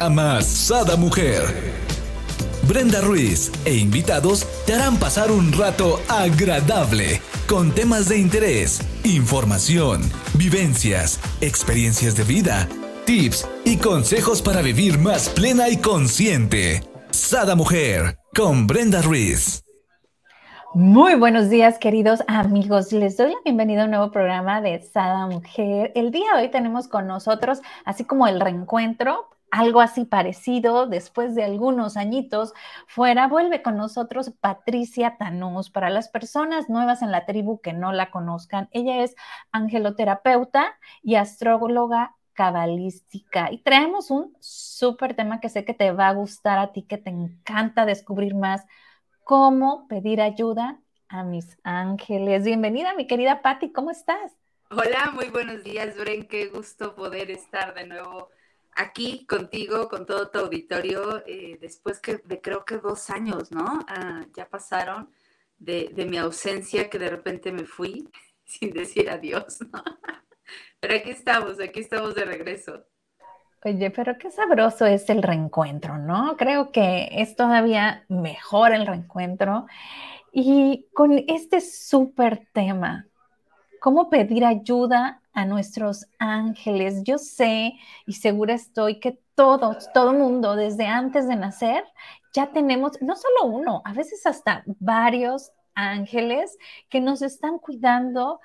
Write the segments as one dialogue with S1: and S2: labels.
S1: Amasada Mujer. Brenda Ruiz e invitados te harán pasar un rato agradable con temas de interés, información, vivencias, experiencias de vida, tips y consejos para vivir más plena y consciente. Sada Mujer con Brenda Ruiz.
S2: Muy buenos días, queridos amigos. Les doy la bienvenida a un nuevo programa de Sada Mujer. El día de hoy tenemos con nosotros, así como el reencuentro, algo así parecido, después de algunos añitos fuera, vuelve con nosotros Patricia Tanús. Para las personas nuevas en la tribu que no la conozcan, ella es angeloterapeuta y astróloga cabalística. Y traemos un súper tema que sé que te va a gustar a ti, que te encanta descubrir más, cómo pedir ayuda a mis ángeles. Bienvenida, mi querida Patti, ¿cómo estás?
S3: Hola, muy buenos días, Bren. Qué gusto poder estar de nuevo aquí contigo, con todo tu auditorio, eh, después que de creo que dos años, ¿no? Ah, ya pasaron de, mi ausencia que de repente me fui sin decir adiós, ¿no? Pero aquí estamos, aquí estamos de regreso.
S2: Oye, pero qué sabroso es el reencuentro, ¿no? Creo que es todavía mejor el reencuentro. Y con este súper tema, ¿cómo pedir ayuda a nuestros ángeles. Yo sé y segura estoy que todos, todo mundo, desde antes de nacer, ya tenemos no solo uno, a veces hasta varios ángeles que nos están cuidando,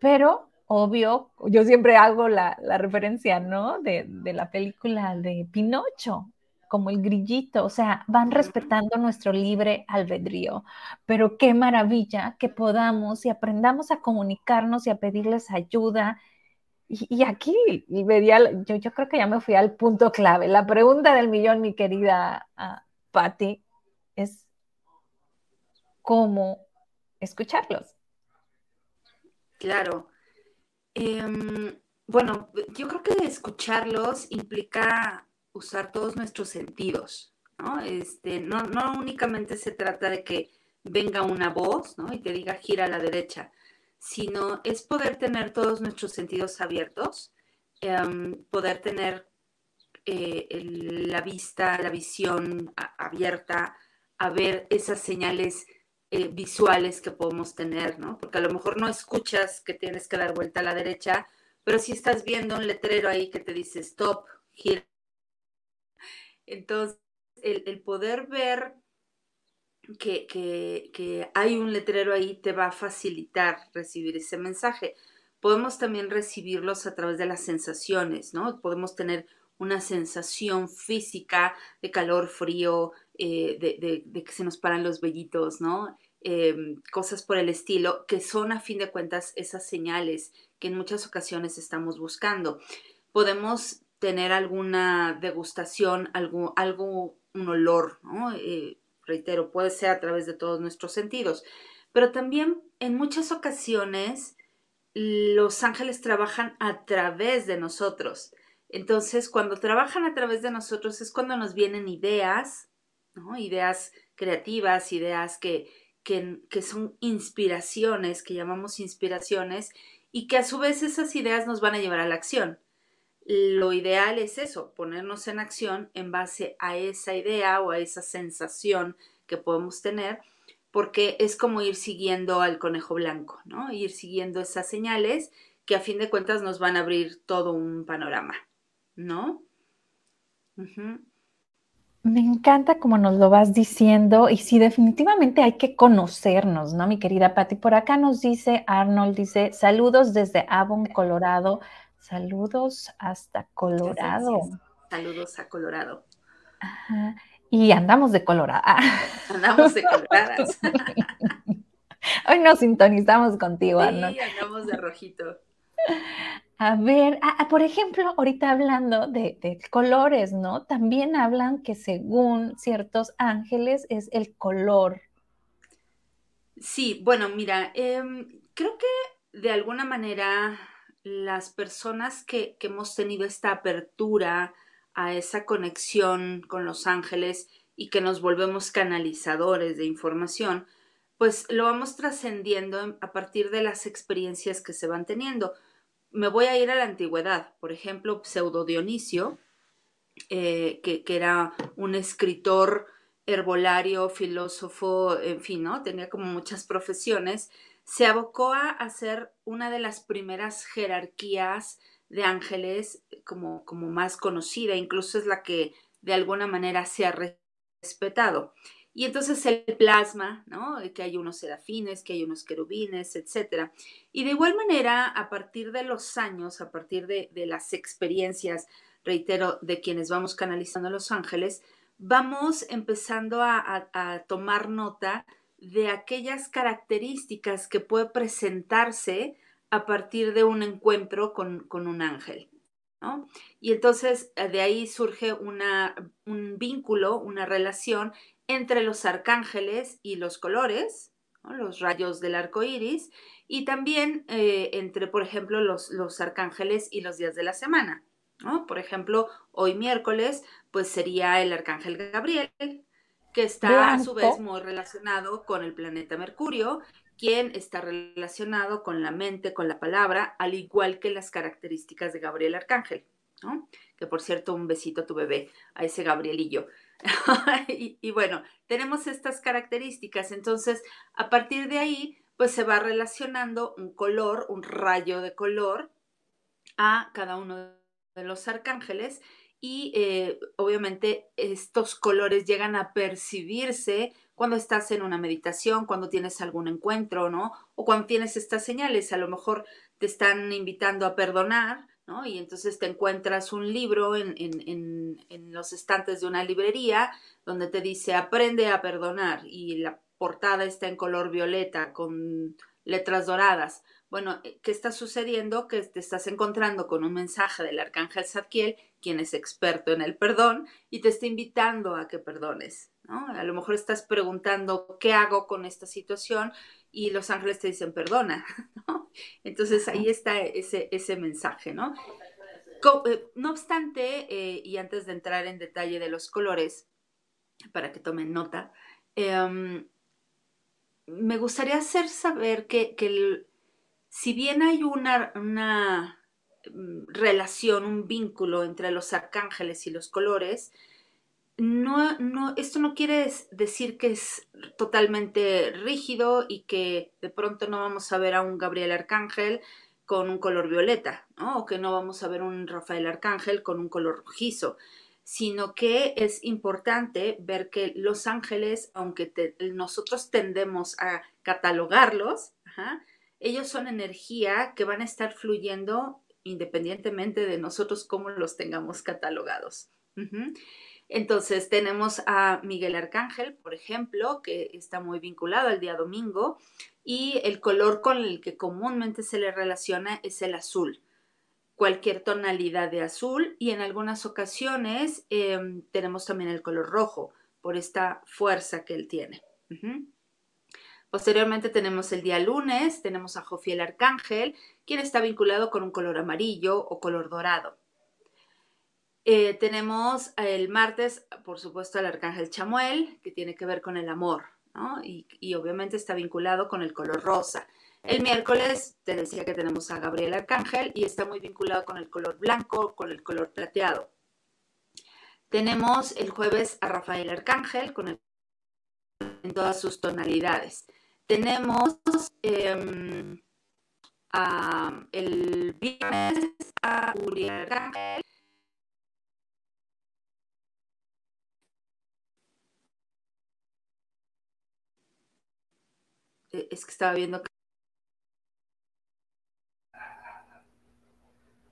S2: pero obvio, yo siempre hago la, referencia, ¿no? De, de, la película de Pinocho, como el grillito, o sea, van respetando nuestro libre albedrío. Pero qué maravilla que podamos y aprendamos a comunicarnos y a pedirles ayuda. Y, aquí, yo, yo creo que ya me fui al punto clave. La pregunta del millón, mi querida uh, Patti, es cómo escucharlos.
S3: Claro. Em, bueno, yo creo que escucharlos implica usar todos nuestros sentidos, ¿no? Este, no, no únicamente se trata de que venga una voz, ¿no? Y te diga gira a la derecha, sino es poder tener todos nuestros sentidos abiertos, em, poder tener eh, la vista, la visión abierta a ver esas señales eh, visuales que podemos tener, ¿no? Porque a lo mejor no escuchas que tienes que dar vuelta a la derecha, pero si estás viendo un letrero ahí que te dice stop, gira entonces, el, poder ver que, hay un letrero ahí te va a facilitar recibir ese mensaje. Podemos también recibirlos a través de las sensaciones, ¿no? Podemos tener una sensación física de calor, frío, eh, de, que se nos paran los vellitos, ¿no? Em, cosas por el estilo, que son a fin de cuentas esas señales que en muchas ocasiones estamos buscando. Podemos tener alguna degustación, algo, algo un olor. Eh, reitero, puede ser a través de todos nuestros sentidos, pero también en muchas ocasiones los ángeles trabajan a través de nosotros. Entonces, cuando trabajan a través de nosotros es cuando nos vienen ideas. Ideas creativas, ideas que, que, que son inspiraciones, que llamamos inspiraciones, y que a su vez esas ideas nos van a llevar a la acción lo ideal es eso, ponernos en acción en base a esa idea o a esa sensación que podemos tener, porque es como ir siguiendo al conejo blanco, ¿no? Ir siguiendo esas señales que a fin de cuentas nos van a abrir todo un panorama, ¿no?
S2: Me encanta como nos lo vas diciendo y sí, definitivamente hay que conocernos, ¿no, mi querida Patti? Por acá nos dice Arnold, dice, saludos desde Avon, Colorado. Saludos hasta Colorado.
S3: Saludos a Colorado.
S2: Y andamos de Colorado.
S3: Andamos de Coloradas.
S2: Hoy nos sintonizamos contigo,
S3: sí, andamos de rojito.
S2: A ver, por ejemplo, ahorita hablando de, colores, ¿no? También hablan que según ciertos ángeles es el color.
S3: Sí, bueno, mira, em, creo que de alguna manera las personas que, hemos tenido esta apertura a esa conexión con los ángeles y que nos volvemos canalizadores de información, pues lo vamos trascendiendo a partir de las experiencias que se van teniendo. Me voy a ir a la antigüedad, por ejemplo, Pseudo Dionisio eh, que, que, era un escritor herbolario, filósofo, en fin, ¿no? Tenía como muchas profesiones, se abocó a hacer una de las primeras jerarquías de ángeles como, como más conocida, incluso es la que de alguna manera se ha respetado. Y entonces el plasma, ¿no? Que hay unos serafines, que hay unos querubines, etc. Y de igual manera, a partir de los años, a partir de, las experiencias, reitero, de quienes vamos canalizando a los ángeles, vamos empezando a, tomar nota de aquellas características que puede presentarse a partir de un encuentro con, un ángel. ¿no? Y entonces de ahí surge una, un vínculo, una relación entre los arcángeles y los colores, los rayos del arco iris, y también eh, entre, por ejemplo, los, los arcángeles y los días de la semana. Por ejemplo, hoy miércoles, pues sería el arcángel Gabriel, que está a su vez muy relacionado con el planeta Mercurio, quien está relacionado con la mente, con la palabra, al igual que las características de Gabriel Arcángel. Que por cierto, un besito a tu bebé, a ese Gabrielillo. y, y bueno, tenemos estas características, entonces a partir de ahí, pues se va relacionando un color, un rayo de color a cada uno de los arcángeles y eh, obviamente estos colores llegan a percibirse cuando estás en una meditación, cuando tienes algún encuentro, ¿no? O cuando tienes estas señales, a lo mejor te están invitando a perdonar, ¿no? Y entonces te encuentras un libro en, en, en los estantes de una librería donde te dice aprende a perdonar y la portada está en color violeta con letras doradas. Bueno, eh, ¿qué está sucediendo? Que te estás encontrando con un mensaje del arcángel Zadkiel, quien es experto en el perdón, y te está invitando a que perdones. ¿no? A lo mejor estás preguntando qué hago con esta situación y los ángeles te dicen perdona. ¿no? Entonces ahí está ese, ese mensaje. ¿no? Eh, no obstante, eh, y antes de entrar en detalle de los colores, para que tomen nota, em, me gustaría hacer saber que, el, si bien hay una, una mm, relación, un vínculo entre los arcángeles y los colores, no, no, esto no quiere decir que es totalmente rígido y que de pronto no vamos a ver a un Gabriel Arcángel con un color violeta, o que no vamos a ver un Rafael Arcángel con un color rojizo sino que es importante ver que los ángeles, aunque nosotros tendemos a catalogarlos, ellos son energía que van a estar fluyendo independientemente de nosotros cómo los tengamos catalogados. Entonces tenemos a Miguel Arcángel, por ejemplo, que está muy vinculado al día domingo y el color con el que comúnmente se le relaciona es el azul cualquier tonalidad de azul y en algunas ocasiones em, tenemos también el color rojo por esta fuerza que él tiene. Posteriormente tenemos el día lunes, tenemos a Jofiel Arcángel, quien está vinculado con un color amarillo o color dorado. Eh, tenemos el martes, por supuesto, al Arcángel Chamuel, que tiene que ver con el amor, y, y obviamente está vinculado con el color rosa. El miércoles te decía que tenemos a Gabriel Arcángel y está muy vinculado con el color blanco, con el color plateado. Tenemos el jueves a Rafael Arcángel con en todas sus tonalidades. Tenemos em, el viernes a Uriel Arcángel. Eh, es que estaba viendo que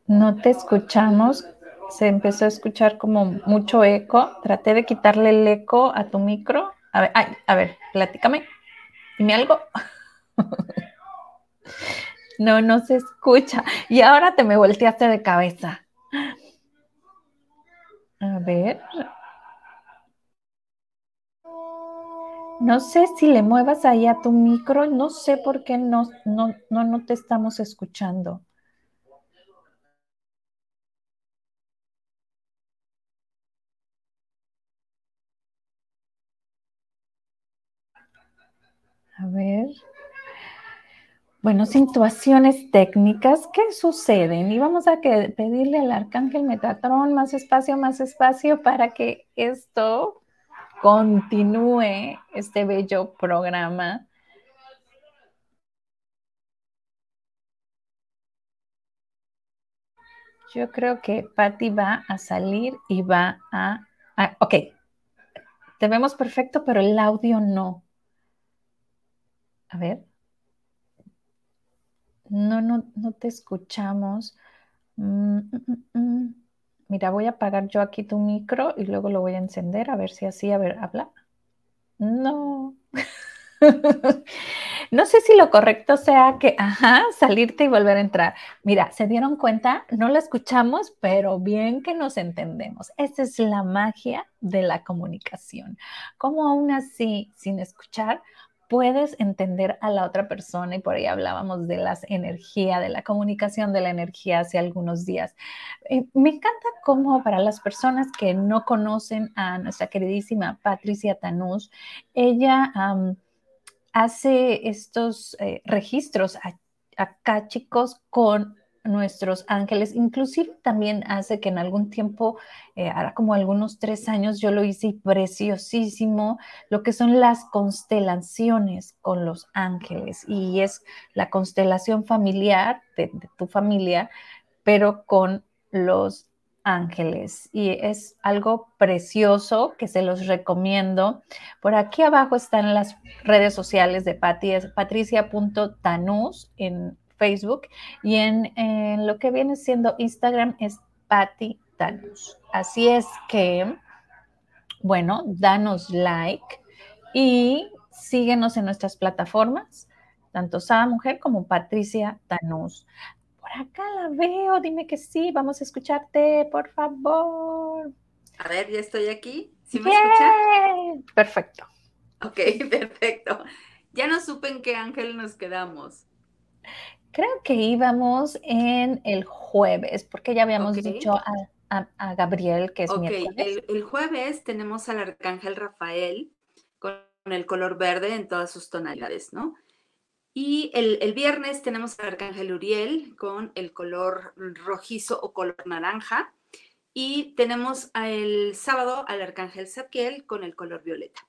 S2: No te escuchamos. Se empezó a escuchar como mucho eco. Traté de quitarle el eco a tu micro. A ver, a ver, platícame. Dime algo. No, no se escucha. Y ahora te me volteaste de cabeza. A ver. No sé si le muevas ahí a tu micro. No sé por qué no, no, no, no te estamos escuchando. A ver. bueno, situaciones técnicas que suceden y vamos a pedirle al arcángel Metatron más espacio, más espacio para que esto continúe este bello programa. Yo creo que Patty va a salir y va a, a ok, te vemos perfecto, pero el audio no. A ver. No, no, no te escuchamos. Mm, mm, mm, Mira, voy a apagar yo aquí tu micro y luego lo voy a encender a ver si así, a ver, habla. No. no sé si lo correcto sea que, ajá, salirte y volver a entrar. Mira, ¿se dieron cuenta? No la escuchamos, pero bien que nos entendemos. Esa es la magia de la comunicación. Como aún así, sin escuchar, puedes entender a la otra persona y por ahí hablábamos de las energías, de la comunicación de la energía hace algunos días. Eh, me encanta cómo para las personas que no conocen a nuestra queridísima Patricia Tanús, ella hace estos eh, registros acá, chicos, con nuestros ángeles. Inclusive también hace que en algún tiempo, eh, ahora como algunos tres años, yo lo hice preciosísimo, lo que son las constelaciones con los ángeles. Y es la constelación familiar de tu familia, pero con los ángeles y es algo precioso que se los recomiendo. Por aquí abajo están las redes sociales de patricia.tanus en Facebook y en, lo que viene siendo Instagram es Patti Tanus. Así es que, bueno, danos like y síguenos en nuestras plataformas, tanto Sada Mujer como Patricia Tanús acá la veo, dime que sí, vamos a escucharte, por favor.
S3: A ver, ya estoy aquí. ¿Sí me escuchan?
S2: Perfecto.
S3: Ok, perfecto. Ya no supe en qué ángel nos quedamos.
S2: Creo que íbamos en el jueves, porque ya habíamos dicho a, Gabriel que es
S3: miércoles. El, el jueves tenemos al arcángel Rafael con el color verde en todas sus tonalidades, ¿no? Y el, viernes tenemos al Arcángel Uriel con el color rojizo o color naranja. Y tenemos el sábado al Arcángel Zadkiel con el color violeta.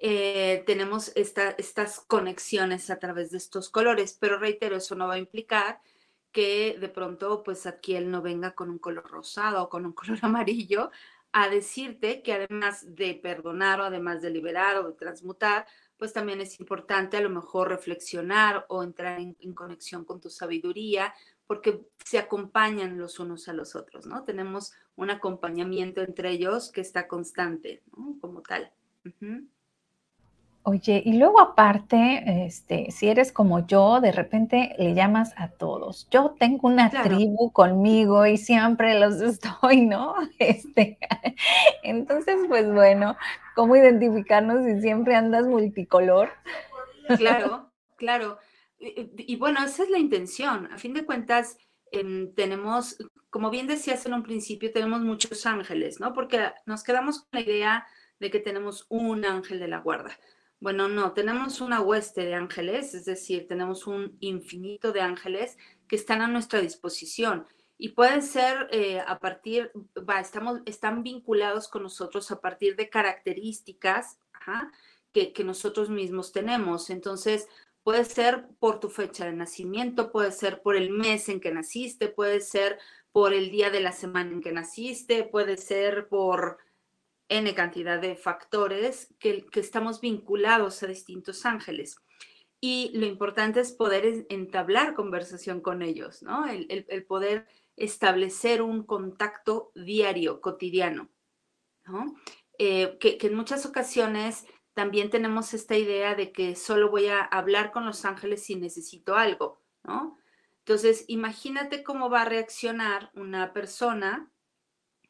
S3: Eh, tenemos estas conexiones a través de estos colores, pero reitero, eso no va a implicar que de pronto pues Zadkiel no venga con un color rosado o con un color amarillo a decirte que además de perdonar o además de liberar o de transmutar, pues también es importante a lo mejor reflexionar o entrar en, conexión con tu sabiduría, porque se acompañan los unos a los otros, ¿no? Tenemos un acompañamiento entre ellos que está constante, ¿no? Como tal.
S2: Oye, y luego aparte, este, si eres como yo, de repente le llamas a todos. Yo tengo una tribu conmigo y siempre los estoy, ¿no? Este, entonces, pues bueno, ¿cómo identificarnos si siempre andas multicolor?
S3: Claro, claro. Y, bueno, esa es la intención. A fin de cuentas, em, tenemos, como bien decías en un principio, tenemos muchos ángeles, ¿no? Porque nos quedamos con la idea de que tenemos un ángel de la guarda bueno, no, tenemos una hueste de ángeles, es decir, tenemos un infinito de ángeles que están a nuestra disposición y pueden ser eh, a partir, estamos, están vinculados con nosotros a partir de características que nosotros mismos tenemos. Entonces, puede ser por tu fecha de nacimiento, puede ser por el mes en que naciste, puede ser por el día de la semana en que naciste, puede ser por N cantidad de factores que, estamos vinculados a distintos ángeles. Y lo importante es poder entablar conversación con ellos, ¿no? El, poder establecer un contacto diario, cotidiano, ¿no? Eh, que, que en muchas ocasiones también tenemos esta idea de que solo voy a hablar con los ángeles si necesito algo, ¿no? Entonces, imagínate cómo va a reaccionar una persona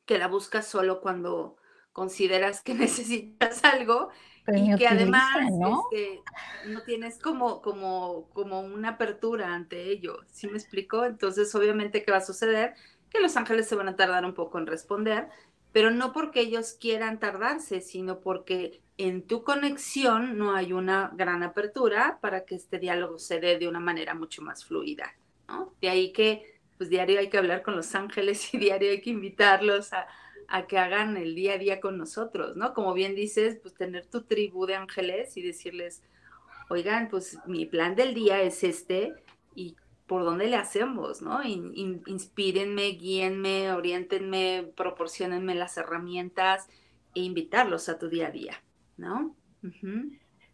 S3: que la busca solo cuando consideras que necesitas algo y que además ¿no? Este, ¿no? tienes como, como, como una apertura ante ello. ¿Sí me explico? Entonces, obviamente, ¿qué va a suceder? Que los ángeles se van a tardar un poco en responder pero no porque ellos quieran tardarse, sino porque en tu conexión no hay una gran apertura para que este diálogo se dé de una manera mucho más fluida, ¿no? De ahí que, pues diario hay que hablar con los ángeles y diario hay que invitarlos a, a que hagan el día a día con nosotros, ¿no? Como bien dices, pues tener tu tribu de ángeles y decirles, oigan, pues mi plan del día es este y por dónde le hacemos, ¿no? inspírenme, guíenme, orientenme, proporcionenme las herramientas e invitarlos a tu día a día, ¿no?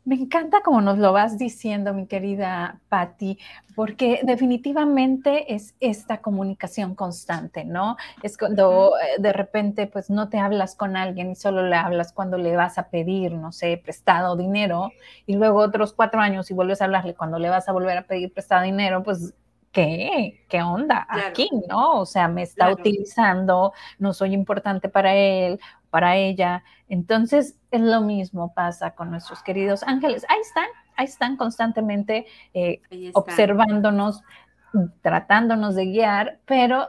S2: Me encanta como nos lo vas diciendo, mi querida Patti, porque definitivamente es esta comunicación constante, ¿no? Es cuando eh, de repente pues no te hablas con alguien y solo le hablas cuando le vas a pedir, no sé, prestado dinero y luego otros cuatro años y vuelves a hablarle cuando le vas a volver a pedir prestado dinero, pues ¿qué? ¿Qué onda aquí, no? O sea, me está utilizando, no soy importante para él, para ella. Entonces, es lo mismo pasa con nuestros queridos ángeles. Ahí están, ahí están constantemente eh, observándonos, tratándonos de guiar, pero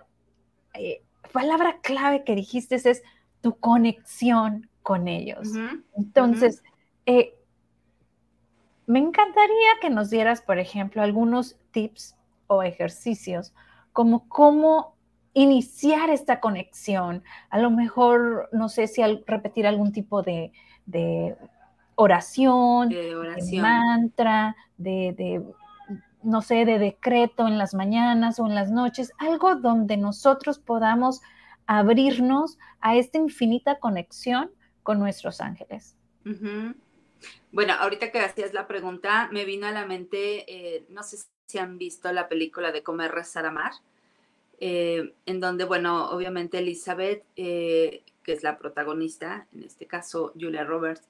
S2: eh, palabra clave que dijiste es tu conexión con ellos. Entonces, eh, me encantaría que nos dieras, por ejemplo, algunos tips o ejercicios, como cómo iniciar esta conexión. A lo mejor, no sé si al repetir algún tipo de, oración, de, mantra, de, no sé, de decreto en las mañanas o en las noches, algo donde nosotros podamos abrirnos a esta infinita conexión con nuestros ángeles.
S3: Bueno, ahorita que hacías la pregunta, me vino a la mente, eh, no sé si han visto la película de Comer, Rezar, Amar, eh, en donde, bueno, obviamente Elizabeth, eh, que es la protagonista, en este caso Julia Roberts,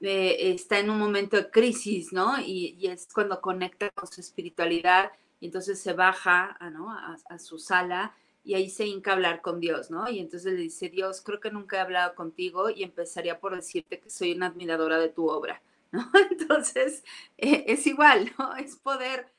S3: eh, está en un momento de crisis, ¿no? Y, es cuando conecta con su espiritualidad y entonces se baja ¿no? a, a, su sala y ahí se hinca a hablar con Dios, ¿no? Y entonces le dice, Dios, creo que nunca he hablado contigo y empezaría por decirte que soy una admiradora de tu obra, ¿no? Entonces, es igual, ¿no? Es poder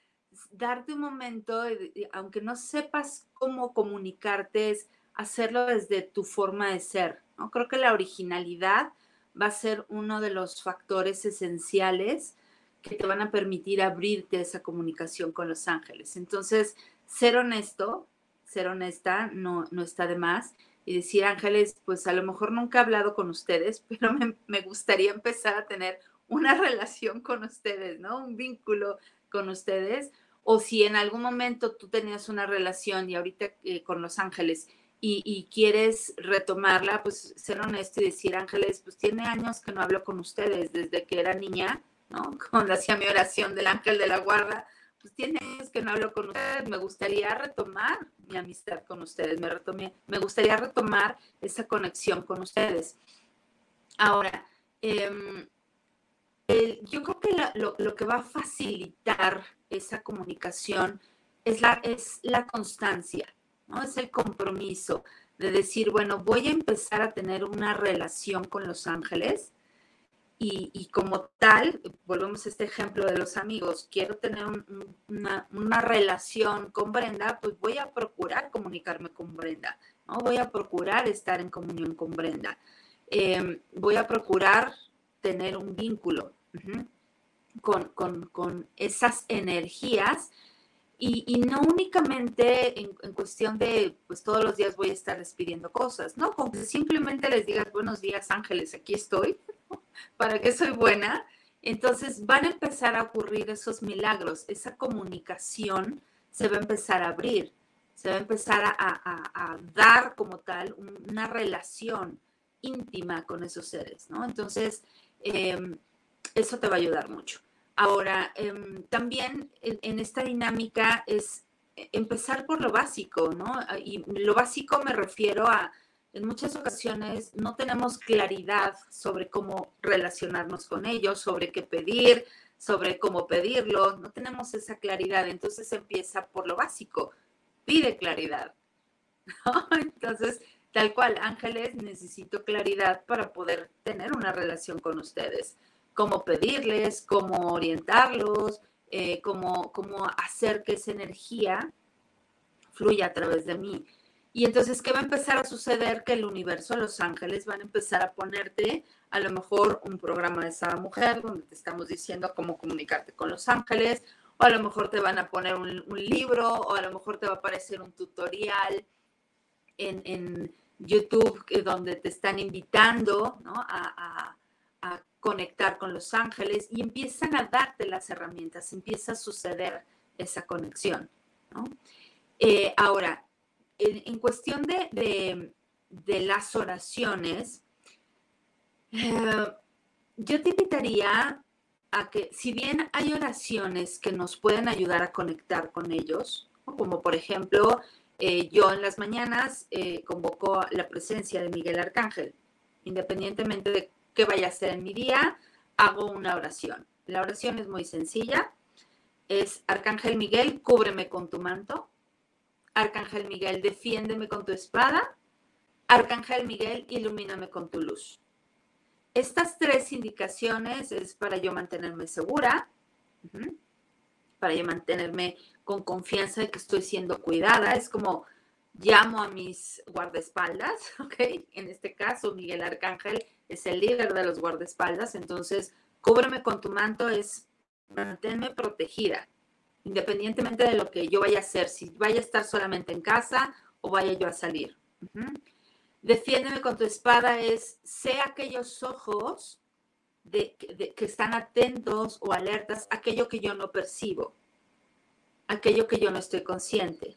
S3: darte un momento, aunque no sepas cómo comunicarte, es hacerlo desde tu forma de ser. ¿no? Creo que la originalidad va a ser uno de los factores esenciales que te van a permitir abrirte esa comunicación con los ángeles. Entonces, ser honesto, ser honesta no, no está de más y decir, ángeles, pues a lo mejor nunca he hablado con ustedes, pero me gustaría empezar a tener una relación con ustedes, ¿no? Un vínculo con ustedes o si en algún momento tú tenías una relación y ahorita eh, con Los Ángeles y, quieres retomarla, pues ser honesto y decir, Ángeles, pues tiene años que no hablo con ustedes, desde que era niña, ¿no? Cuando hacía mi oración del ángel de la guarda, pues tiene años que no hablo con ustedes, me gustaría retomar mi amistad con ustedes, me, retomé, me gustaría retomar esa conexión con ustedes. Ahora, eh, yo creo que lo, que va a facilitar esa comunicación es la, es la constancia, ¿no? Es el compromiso de decir, bueno, voy a empezar a tener una relación con los ángeles y, como tal, volvemos a este ejemplo de los amigos, quiero tener una, relación con Brenda, pues voy a procurar comunicarme con Brenda, ¿no? Voy a procurar estar en comunión con Brenda. Em, voy a procurar tener un vínculo con, esas energías y, no únicamente en, cuestión de, pues todos los días voy a estar despidiendo cosas, ¿no? Con que simplemente les digas buenos días ángeles, aquí estoy, para que soy buena. Entonces van a empezar a ocurrir esos milagros, esa comunicación se va a empezar a abrir, se va a empezar a, dar como tal una relación íntima con esos seres, ¿no? Entonces, em, eso te va a ayudar mucho. Ahora, em, también en, esta dinámica es empezar por lo básico, ¿no? Y lo básico me refiero a, en muchas ocasiones no tenemos claridad sobre cómo relacionarnos con ellos, sobre qué pedir, sobre cómo pedirlo, no tenemos esa claridad, entonces empieza por lo básico, pide claridad. Entonces, tal cual, ángeles, necesito claridad para poder tener una relación con ustedes cómo pedirles, cómo orientarlos, eh, cómo, cómo hacer que esa energía fluya a través de mí. Y entonces, ¿qué va a empezar a suceder? Que el universo, los ángeles van a empezar a ponerte a lo mejor un programa de esa mujer donde te estamos diciendo cómo comunicarte con los ángeles, o a lo mejor te van a poner un, libro, o a lo mejor te va a aparecer un tutorial en, en YouTube donde te están invitando a, conectar con los ángeles y empiezan a darte las herramientas, empieza a suceder esa conexión. Eh, ahora, en, cuestión de, las oraciones, eh, yo te invitaría a que, si bien hay oraciones que nos pueden ayudar a conectar con ellos, como por ejemplo eh, yo en las mañanas convoco la presencia de Miguel Arcángel. Independientemente de qué vaya a hacer en mi día, hago una oración. La oración es muy sencilla. Es Arcángel Miguel, cúbreme con tu manto. Arcángel Miguel, defiéndeme con tu espada. Arcángel Miguel, ilumíname con tu luz. Estas tres indicaciones es para yo mantenerme segura, para yo mantenerme con confianza de que estoy siendo cuidada. Es como llamo a mis guardaespaldas, ¿ok? En este caso, Miguel Arcángel es el líder de los guardaespaldas, entonces cúbreme con tu manto es mantenerme protegida, independientemente de lo que yo vaya a hacer, si vaya a estar solamente en casa o vaya yo a salir. Defiéndeme con tu espada es, sé aquellos ojos de, que están atentos o alertas aquello que yo no percibo aquello que yo no estoy consciente.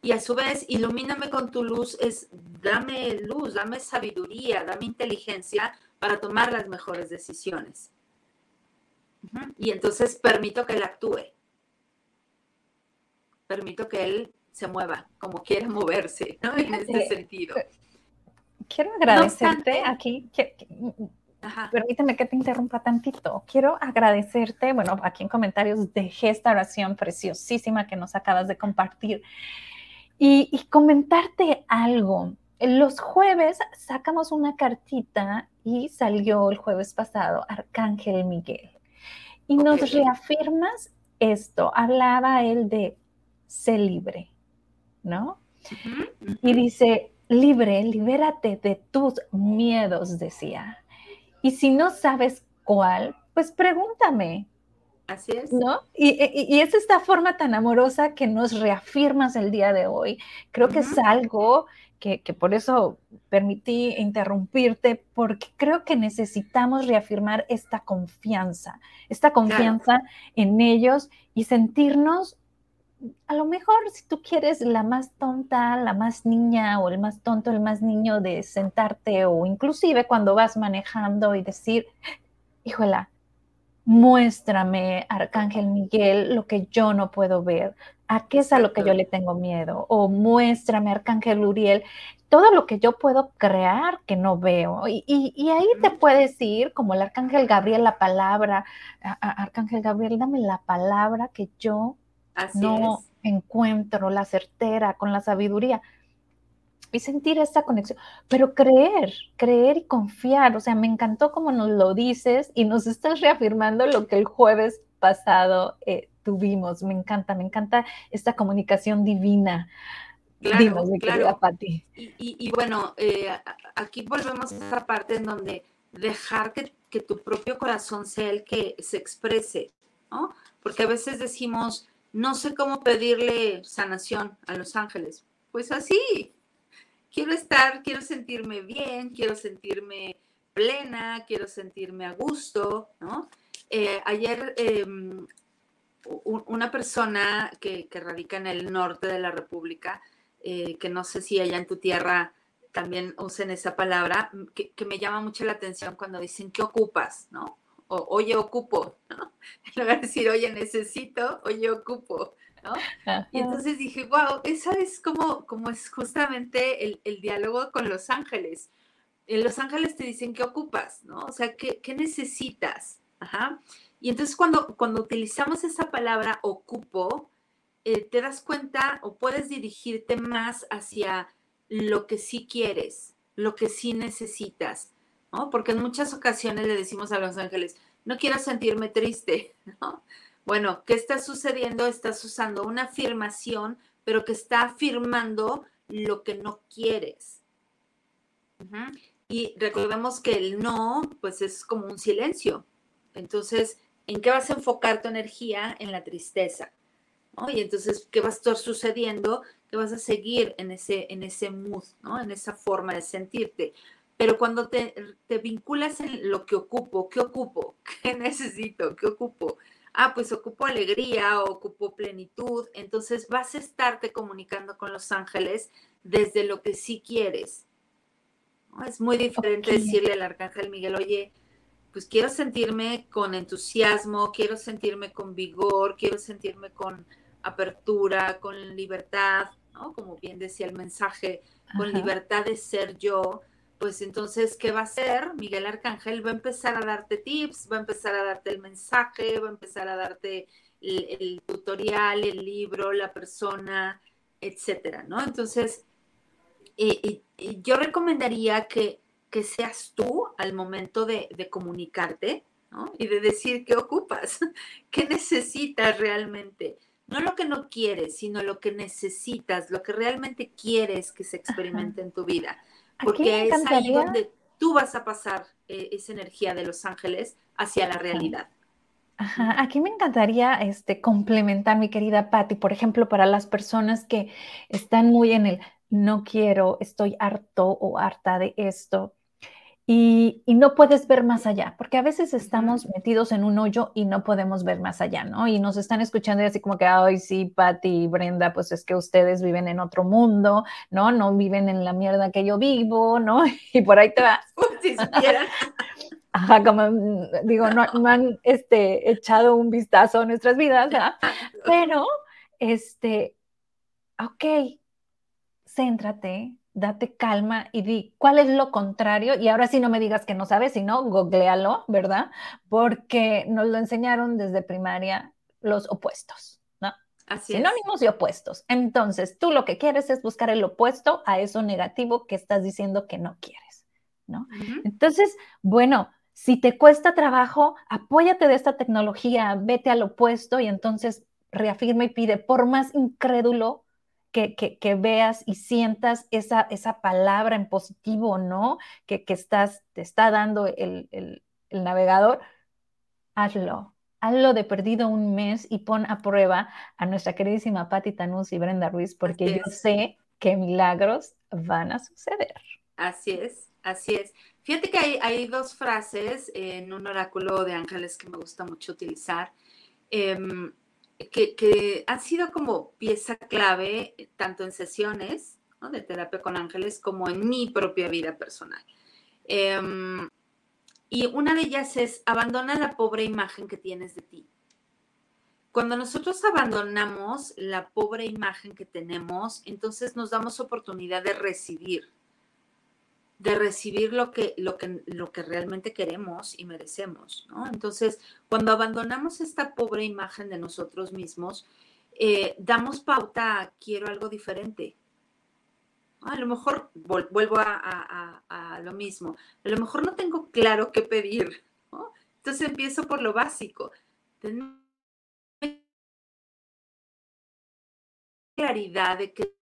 S3: Y a su vez, ilumíname con tu luz, es dame luz, dame sabiduría, dame inteligencia para tomar las mejores decisiones. Y entonces permito que él actúe. Permito que él se mueva como quiera moverse, ¿no? En este sentido.
S2: Quiero agradecerte aquí. Permíteme que te interrumpa tantito. Quiero agradecerte, bueno, aquí en comentarios dejé esta oración preciosísima que nos acabas de compartir y, comentarte algo. Los jueves sacamos una cartita y salió el jueves pasado Arcángel Miguel. Y nos reafirmas esto. Hablaba él de ser libre, ¿no? Y dice, libre, libérate de tus miedos, decía. Y si no sabes cuál, pues pregúntame.
S3: Así es.
S2: ¿No? Y, es esta forma tan amorosa que nos reafirmas el día de hoy. Creo que es algo que, por eso permití interrumpirte, porque creo que necesitamos reafirmar esta confianza, esta confianza en ellos y sentirnos a lo mejor si tú quieres la más tonta, la más niña o el más tonto, el más niño de sentarte o inclusive cuando vas manejando y decir, híjola, muéstrame, Arcángel Miguel, lo que yo no puedo ver, a qué es a lo que yo le tengo miedo, o muéstrame, Arcángel Uriel, todo lo que yo puedo crear que no veo. Y, ahí te puedes ir, como el Arcángel Gabriel, la palabra, Arcángel Gabriel, dame la palabra que yo no encuentro la certera con la sabiduría. Y sentir esa conexión, pero creer, creer y confiar. O sea, me encantó como nos lo dices y nos estás reafirmando lo que el jueves pasado eh, tuvimos. Me encanta, me encanta esta comunicación divina.
S3: Claro, claro. Y, bueno, eh, aquí volvemos a esta parte en donde dejar que, que, tu propio corazón sea el que se exprese, ¿no? Porque a veces decimos, no sé cómo pedirle sanación a los ángeles. Pues así, quiero estar, quiero sentirme bien, quiero sentirme plena, quiero sentirme a gusto, ¿no? Eh, ayer em, una persona que, radica en el norte de la República, eh, que no sé si allá en tu tierra también usen esa palabra, que, que me llama mucho la atención cuando dicen, ¿qué ocupas? ¿No? Oye, ocupo, ¿no? En lugar de decir, oye, necesito, oye, ocupo, ¿no? Y entonces dije, wow, esa es como, como es justamente el, diálogo con los ángeles. En los ángeles te dicen qué ocupas, ¿no? O sea, ¿qué, necesitas? Ajá. Y entonces cuando, cuando utilizamos esa palabra ocupo, eh, te das cuenta o puedes dirigirte más hacia lo que sí quieres, lo que sí necesitas, porque en muchas ocasiones le decimos a los ángeles, no quiero sentirme triste, ¿no? Bueno, ¿qué está sucediendo? Estás usando una afirmación, pero que está afirmando lo que no quieres. Y recordemos que el no, pues es como un silencio. Entonces, ¿en qué vas a enfocar tu energía? En la tristeza. Y entonces, ¿qué va a estar sucediendo? Que vas a seguir en ese, en ese mood, ¿no? En esa forma de sentirte. Pero cuando te, te vinculas en lo que ocupo, ¿qué ocupo? ¿Qué necesito? ¿Qué ocupo? ah, pues ocupo alegría ocupo plenitud, entonces vas a estarte comunicando con los ángeles desde lo que sí quieres. Es muy diferente decirle al arcángel Miguel, oye, pues quiero sentirme con entusiasmo, quiero sentirme con vigor, quiero sentirme con apertura, con libertad, ¿no? Como bien decía el mensaje, con libertad de ser yo pues entonces, ¿qué va a hacer? Miguel Arcángel va a empezar a darte tips, va a empezar a darte el mensaje, va a empezar a darte el, tutorial, el libro, la persona, etcétera, ¿no? Entonces, yo recomendaría que, que, seas tú al momento de, de comunicarte, ¿no? Y de decir qué ocupas, qué necesitas realmente. No lo que no quieres, sino lo que necesitas, lo que realmente quieres que se experimente en tu vida porque es ahí donde tú vas a pasar eh, esa energía de los ángeles hacia la realidad.
S2: Ajá, aquí me encantaría este, complementar, mi querida Patti, por ejemplo, para las personas que están muy en el no quiero, estoy harto o harta de esto y, no puedes ver más allá, porque a veces estamos metidos en un hoyo y no podemos ver más allá, ¿no? Y nos están escuchando y así como que, ay, sí, Patti y Brenda, pues es que ustedes viven en otro mundo, ¿no? No viven en la mierda que yo vivo, ¿no? Y por ahí te vas. Si. Ajá, como mm, digo, no, no, han este, echado un vistazo a nuestras vidas, ¿verdad? Pero, este, ok, céntrate, date calma y di cuál es lo contrario. Y ahora sí no me digas que no sabes, sino googlealo, ¿verdad? Porque nos lo enseñaron desde primaria los opuestos, ¿no? Así Sinónimos y opuestos. Entonces, tú lo que quieres es buscar el opuesto a eso negativo que estás diciendo que no quieres, ¿no? Entonces, bueno, si te cuesta trabajo, apóyate de esta tecnología, vete al opuesto y entonces reafirma y pide, por más incrédulo que, veas y sientas esa, esa palabra en positivo, ¿no? Que, estás, te está dando el, navegador, hazlo. Hazlo de perdido un mes y pon a prueba a nuestra queridísima Patti Tanús y Brenda Ruiz, porque yo sé que milagros van a suceder.
S3: Así es, así es. Fíjate que hay, hay dos frases en un oráculo de ángeles que me gusta mucho utilizar. Em, que, han sido como pieza clave eh, tanto en sesiones de terapia con ángeles como en mi propia vida personal. Em, y una de ellas es abandona la pobre imagen que tienes de ti. Cuando nosotros abandonamos la pobre imagen que tenemos, entonces nos damos oportunidad de recibir de recibir lo que, lo que, lo que realmente queremos y merecemos, ¿no? Entonces, cuando abandonamos esta pobre imagen de nosotros mismos, eh, damos pauta a quiero algo diferente. A lo mejor vuelvo a, lo mismo. A lo mejor no tengo claro qué pedir. Entonces empiezo por lo básico. Claridad de qué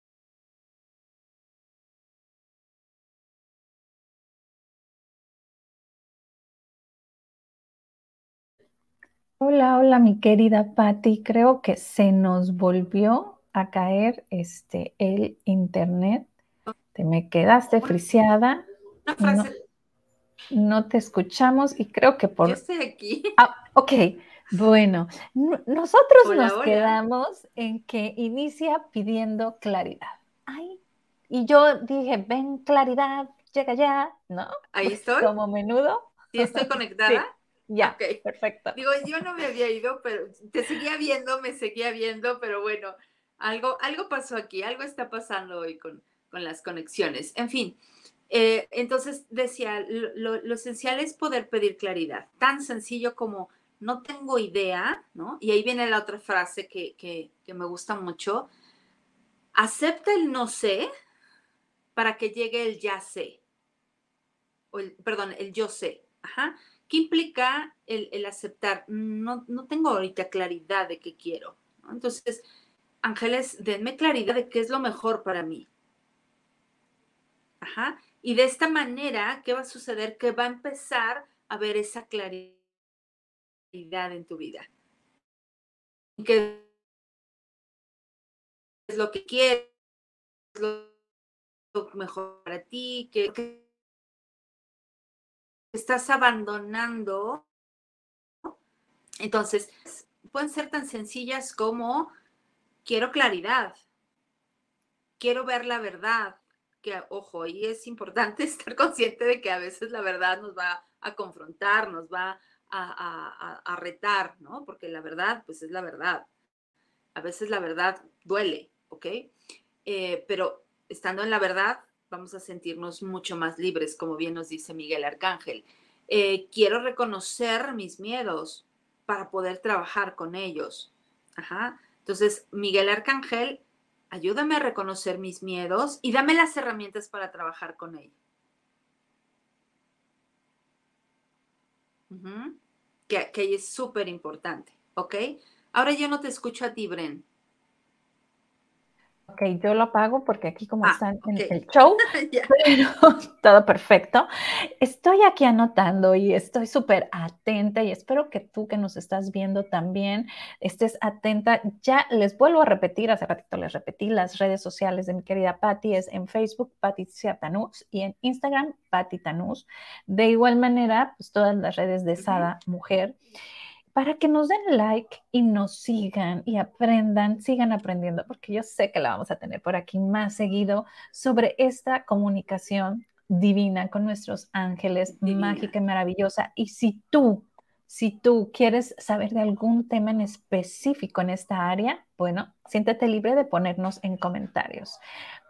S2: Hola, hola, mi querida Patti. Creo que se nos volvió a caer este el internet. Te me quedaste friseada. No, te escuchamos y creo que por.
S3: Yo estoy aquí.
S2: Ah, ok. Bueno, nosotros nos quedamos en que inicia pidiendo claridad. Ay, y yo dije, ven claridad, llega ya, ¿no?
S3: Ahí estoy.
S2: Como menudo.
S3: Sí, estoy conectada.
S2: Ya, perfecto.
S3: Digo, yo no me había ido, pero te seguía viendo, me seguía viendo, pero bueno, algo, algo pasó aquí, algo está pasando hoy con, las conexiones. En fin, eh, entonces decía, lo, esencial es poder pedir claridad, tan sencillo como no tengo idea, ¿no? Y ahí viene la otra frase que, me gusta mucho, acepta el no sé para que llegue el ya sé, o el, perdón, el yo sé, ajá. ¿Qué implica el, aceptar? No, tengo ahorita claridad de qué quiero. Entonces, ángeles, denme claridad de qué es lo mejor para mí. Ajá. Y de esta manera, ¿qué va a suceder? Que va a empezar a ver esa claridad en tu vida. ¿Qué es lo que quieres? lo mejor para ti? ¿Qué, estás abandonando? Entonces, pueden ser tan sencillas como quiero claridad, quiero ver la verdad, que, ojo, y es importante estar consciente de que a veces la verdad nos va a confrontar, nos va a, retar, ¿no? Porque la verdad, pues es la verdad. A veces la verdad duele, ¿ok? Eh, pero estando en la verdad, vamos a sentirnos mucho más libres, como bien nos dice Miguel Arcángel. Eh, quiero reconocer mis miedos para poder trabajar con ellos. Ajá. Entonces, Miguel Arcángel, ayúdame a reconocer mis miedos y dame las herramientas para trabajar con ellos. que, que es súper importante, ¿ok? Ahora yo no te escucho a ti, Bren.
S2: Ok, yo lo apago porque aquí como ah, están en el show, pero todo perfecto. Estoy aquí anotando y estoy súper atenta y espero que tú que nos estás viendo también estés atenta. Ya les vuelvo a repetir, hace ratito les repetí, las redes sociales de mi querida Patti es en Facebook, Patricia Tanús y en Instagram, Patti Tanús. De igual manera, pues todas las redes de Sada Mujer para que nos den like y nos sigan y aprendan, sigan aprendiendo, porque yo sé que la vamos a tener por aquí más seguido sobre esta comunicación divina con nuestros ángeles, mágica y maravillosa. Y si tú, si tú quieres saber de algún tema en específico en esta área, bueno, siéntete libre de ponernos en comentarios.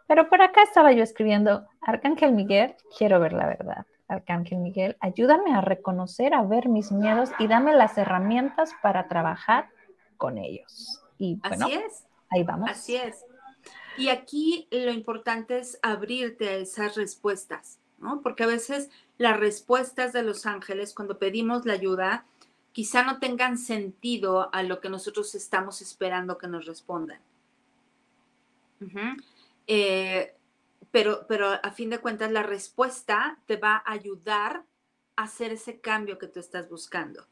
S2: Pero por acá estaba yo escribiendo, Arcángel Miguel, quiero ver la verdad. Arcángel Miguel, ayúdame a reconocer, a ver mis miedos y dame las herramientas para trabajar con ellos. Y
S3: Así es.
S2: Ahí vamos.
S3: Así es. Y aquí lo importante es abrirte a esas respuestas, ¿no? Porque a veces las respuestas de los ángeles, cuando pedimos la ayuda, quizá no tengan sentido a lo que nosotros estamos esperando que nos respondan pero, pero a fin de cuentas la respuesta te va a ayudar a hacer ese cambio que tú estás buscando.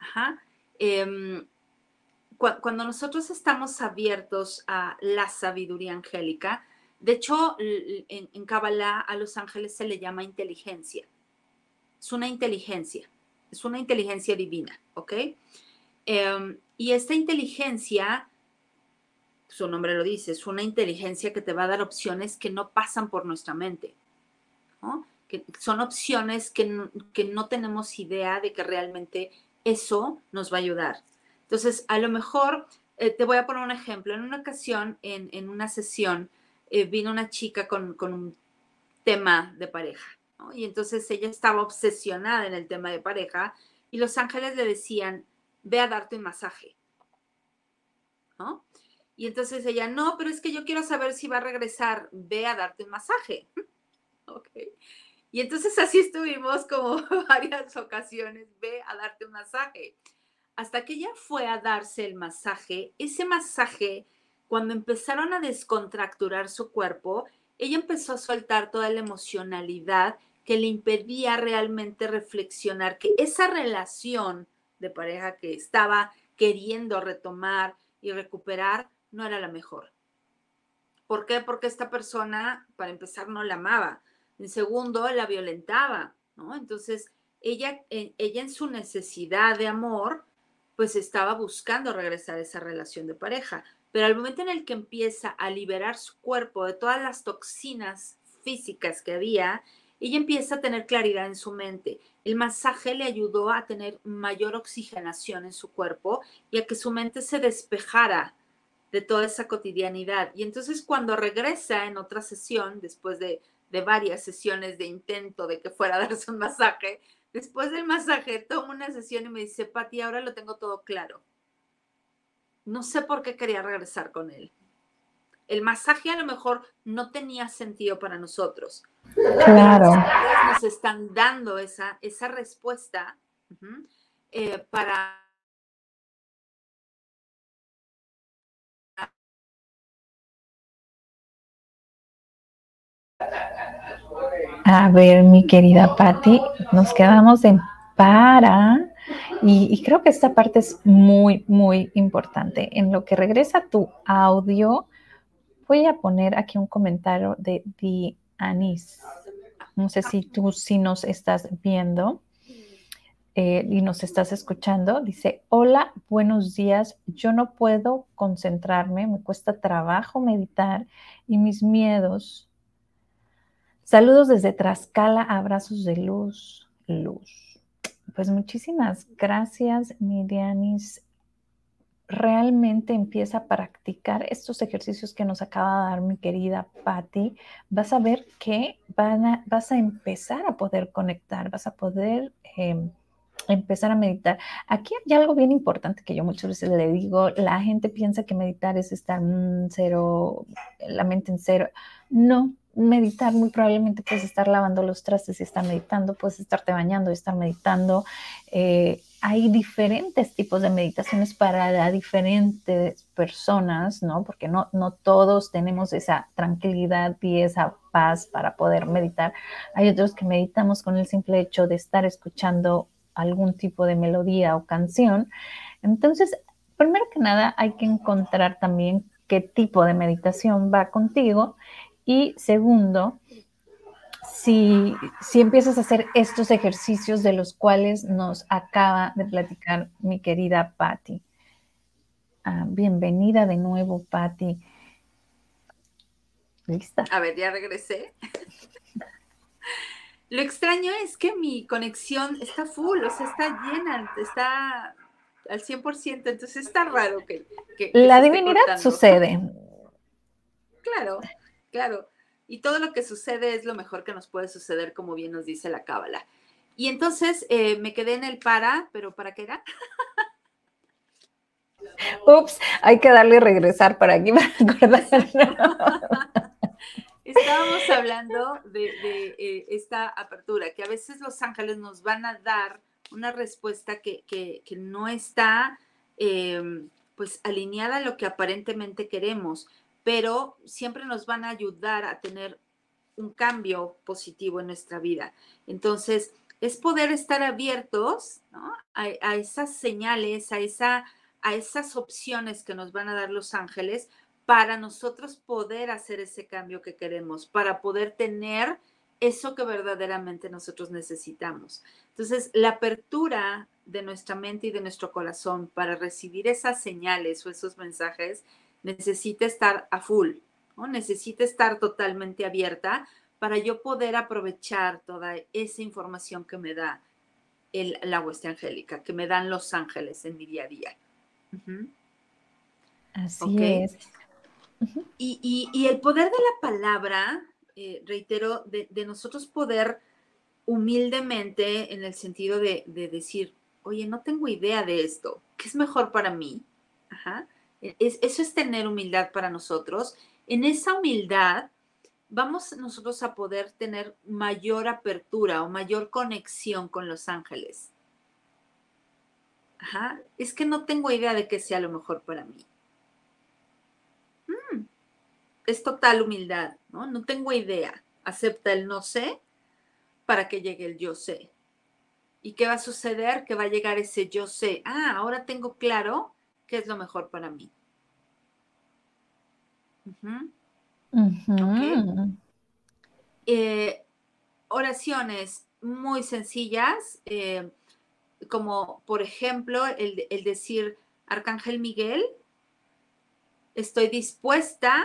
S3: Ajá. Em, cuando nosotros estamos abiertos a la sabiduría angélica, de hecho, en Kabbalah a los ángeles se le llama inteligencia. Es una inteligencia, es una inteligencia divina, ¿ok? Em, y esta inteligencia su nombre lo dice, es una inteligencia que te va a dar opciones que no pasan por nuestra mente, que son opciones que no, tenemos idea de que realmente eso nos va a ayudar. Entonces, a lo mejor, eh, te voy a poner un ejemplo. En una ocasión, en, una sesión, eh, vino una chica con, un tema de pareja, y entonces ella estaba obsesionada en el tema de pareja y los ángeles le decían, ve a darte un masaje. ¿no? Y entonces ella, no, pero es que yo quiero saber si va a regresar, ve a darte un masaje. ok. Y entonces así estuvimos como varias ocasiones, ve a darte un masaje. Hasta que ella fue a darse el masaje, ese masaje, cuando empezaron a descontracturar su cuerpo, ella empezó a soltar toda la emocionalidad que le impedía realmente reflexionar que esa relación de pareja que estaba queriendo retomar y recuperar no era la mejor. ¿Por qué? Porque esta persona, para empezar, no la amaba. En segundo, la violentaba, ¿no? Entonces, ella, ella en su necesidad de amor, pues estaba buscando regresar a esa relación de pareja. Pero al momento en el que empieza a liberar su cuerpo de todas las toxinas físicas que había, ella empieza a tener claridad en su mente. El masaje le ayudó a tener mayor oxigenación en su cuerpo y a que su mente se despejara de toda esa cotidianidad. Y entonces cuando regresa en otra sesión, después de, varias sesiones de intento de que fuera a darse un masaje, después del masaje toma una sesión y me dice, Pati, ahora lo tengo todo claro. No sé por qué quería regresar con él. El masaje a lo mejor no tenía sentido para nosotros.
S2: Claro.
S3: Nos están dando esa, esa respuesta eh, para
S2: A ver, mi querida Patti, nos quedamos en para y, creo que esta parte es muy, muy importante. En lo que regresa tu audio, voy a poner aquí un comentario de Di Anis. No sé si tú sí nos estás viendo eh, y nos estás escuchando. Dice, hola, buenos días. Yo no puedo concentrarme, me cuesta trabajo meditar y mis miedos. Saludos desde Trascala, abrazos de luz, luz. Pues muchísimas gracias, Mirianis. Realmente empieza a practicar estos ejercicios que nos acaba de dar mi querida Patti. Vas a ver que vas a empezar a poder conectar, vas a poder em, empezar a meditar. Aquí hay algo bien importante que yo muchas veces le digo, la gente piensa que meditar es estar en cero, la mente en cero. No, meditar muy probablemente puedes estar lavando los trastes y estar meditando, puedes estarte bañando y estar meditando. Eh, hay diferentes tipos de meditaciones para diferentes personas, ¿no? Porque no, no todos tenemos esa tranquilidad y esa paz para poder meditar. Hay otros que meditamos con el simple hecho de estar escuchando algún tipo de melodía o canción. Entonces, primero que nada, hay que encontrar también qué tipo de meditación va contigo y segundo, si, si, empiezas a hacer estos ejercicios de los cuales nos acaba de platicar mi querida Patti. Ah, bienvenida de nuevo, Patti.
S3: ¿Lista? A ver, ya regresé. Lo extraño es que mi conexión está full, o sea, está llena, está al 100%, entonces está raro que...
S2: La divinidad sucede.
S3: Claro, claro. Y todo lo que sucede es lo mejor que nos puede suceder, como bien nos dice la cábala. Y entonces eh, me quedé en el para, pero ¿para qué era?
S2: Ups, hay que darle regresar para aquí para
S3: Estábamos hablando de, eh, esta apertura, que a veces los ángeles nos van a dar una respuesta que, no está em, pues alineada a lo que aparentemente queremos, pero siempre nos van a ayudar a tener un cambio positivo en nuestra vida. Entonces, es poder estar abiertos a, esas señales, a, esa, a esas opciones que nos van a dar los ángeles para nosotros poder hacer ese cambio que queremos, para poder tener eso que verdaderamente nosotros necesitamos. Entonces, la apertura de nuestra mente y de nuestro corazón para recibir esas señales o esos mensajes necesita estar a full, ¿no? necesita estar totalmente abierta para yo poder aprovechar toda esa información que me da el, la hueste angélica, que me dan los ángeles en mi día a día.
S2: Así es.
S3: y, el poder de la palabra, eh, reitero, de, nosotros poder humildemente, en el sentido de, de, decir, oye, no tengo idea de esto, ¿qué es mejor para mí? Ajá. E, eso es tener humildad para nosotros. En esa humildad vamos nosotros a poder tener mayor apertura o mayor conexión con los ángeles. Ajá, es que no tengo idea de qué sea lo mejor para mí. Mm, es total humildad, ¿no? No tengo idea. Acepta el no sé para que llegue el yo sé. ¿Y qué va a suceder? Que va a llegar ese yo sé. Ah, ahora tengo claro qué es lo mejor para mí. Eh, oraciones muy sencillas, eh, como por ejemplo el, el decir, Arcángel Miguel, estoy dispuesta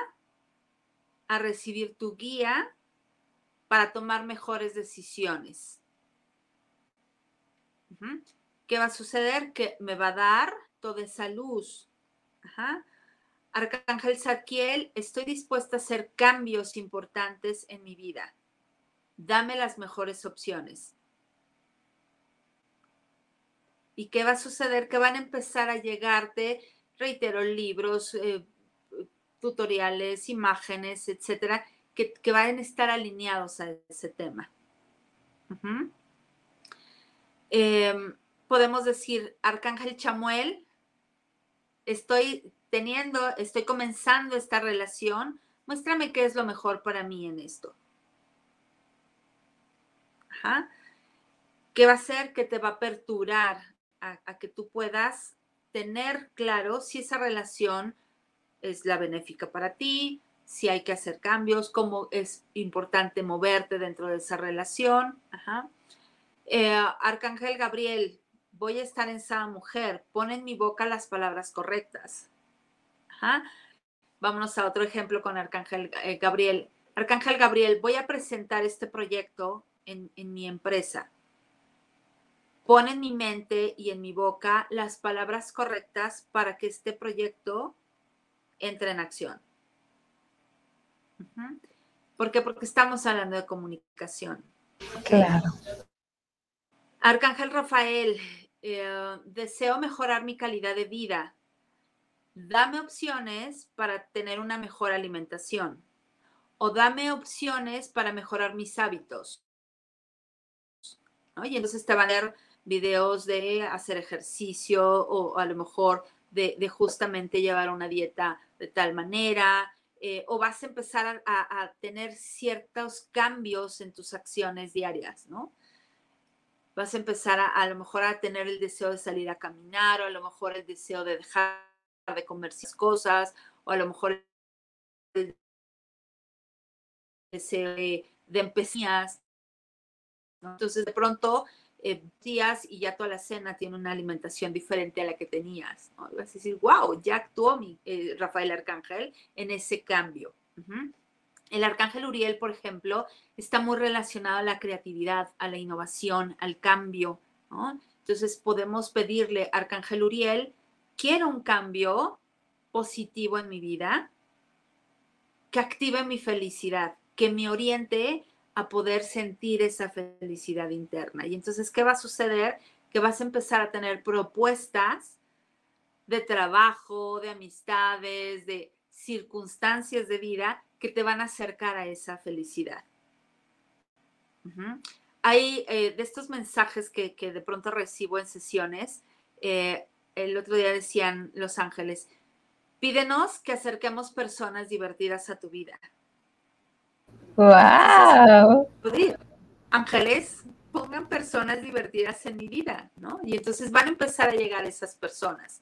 S3: a recibir tu guía para tomar mejores decisiones. ¿Qué va a suceder? Que me va a dar toda esa luz. Arcángel Zadkiel, estoy dispuesta a hacer cambios importantes en mi vida. Dame las mejores opciones. ¿Y qué va a suceder? Que van a empezar a llegarte, reitero, libros, eh, tutoriales, imágenes, etcétera, que, van a estar alineados a ese tema. Em, podemos decir, Arcángel Chamuel, estoy teniendo, estoy comenzando esta relación, muéstrame qué es lo mejor para mí en esto. Ajá. ¿Qué va a hacer? Que te va a aperturar a, que tú puedas tener claro si esa relación es la benéfica para ti, si hay que hacer cambios, cómo es importante moverte dentro de esa relación. Eh, Arcángel Gabriel, voy a estar en esa mujer, pon en mi boca las palabras correctas. Vámonos a otro ejemplo con Arcángel eh, Gabriel. Arcángel Gabriel, voy a presentar este proyecto en, en mi empresa. Pon en mi mente y en mi boca las palabras correctas para que este proyecto entre en acción. ¿Por qué? Porque estamos hablando de comunicación.
S2: Claro.
S3: Arcángel Rafael, eh, deseo mejorar mi calidad de vida. Dame opciones para tener una mejor alimentación o dame opciones para mejorar mis hábitos. Y entonces te van a dar videos de hacer ejercicio o a lo mejor de, justamente llevar una dieta de tal manera, eh, o vas a empezar a, tener ciertos cambios en tus acciones diarias, ¿no? Vas a empezar a, a lo mejor a tener el deseo de salir a caminar, o a lo mejor el deseo de dejar de comer cosas, o a lo mejor el deseo de, empezar. Entonces, de pronto, eh, días y ya toda la cena tiene una alimentación diferente a la que tenías. ¿no? vas a decir, wow, ya actuó mi, eh, Rafael Arcángel en ese cambio. El arcángel Uriel, por ejemplo, está muy relacionado a la creatividad, a la innovación, al cambio. Entonces podemos pedirle, arcángel Uriel, quiero un cambio positivo en mi vida, que active mi felicidad, que me oriente a poder sentir esa felicidad interna. Y entonces, ¿qué va a suceder? Que vas a empezar a tener propuestas de trabajo, de amistades, de circunstancias de vida que te van a acercar a esa felicidad. Hay eh, de estos mensajes que, de pronto recibo en sesiones, eh, el otro día decían Los Ángeles, pídenos que acerquemos personas divertidas a tu vida.
S2: ¡Wow!
S3: Ángeles, pongan personas divertidas en mi vida, ¿no? Y entonces van a empezar a llegar esas personas.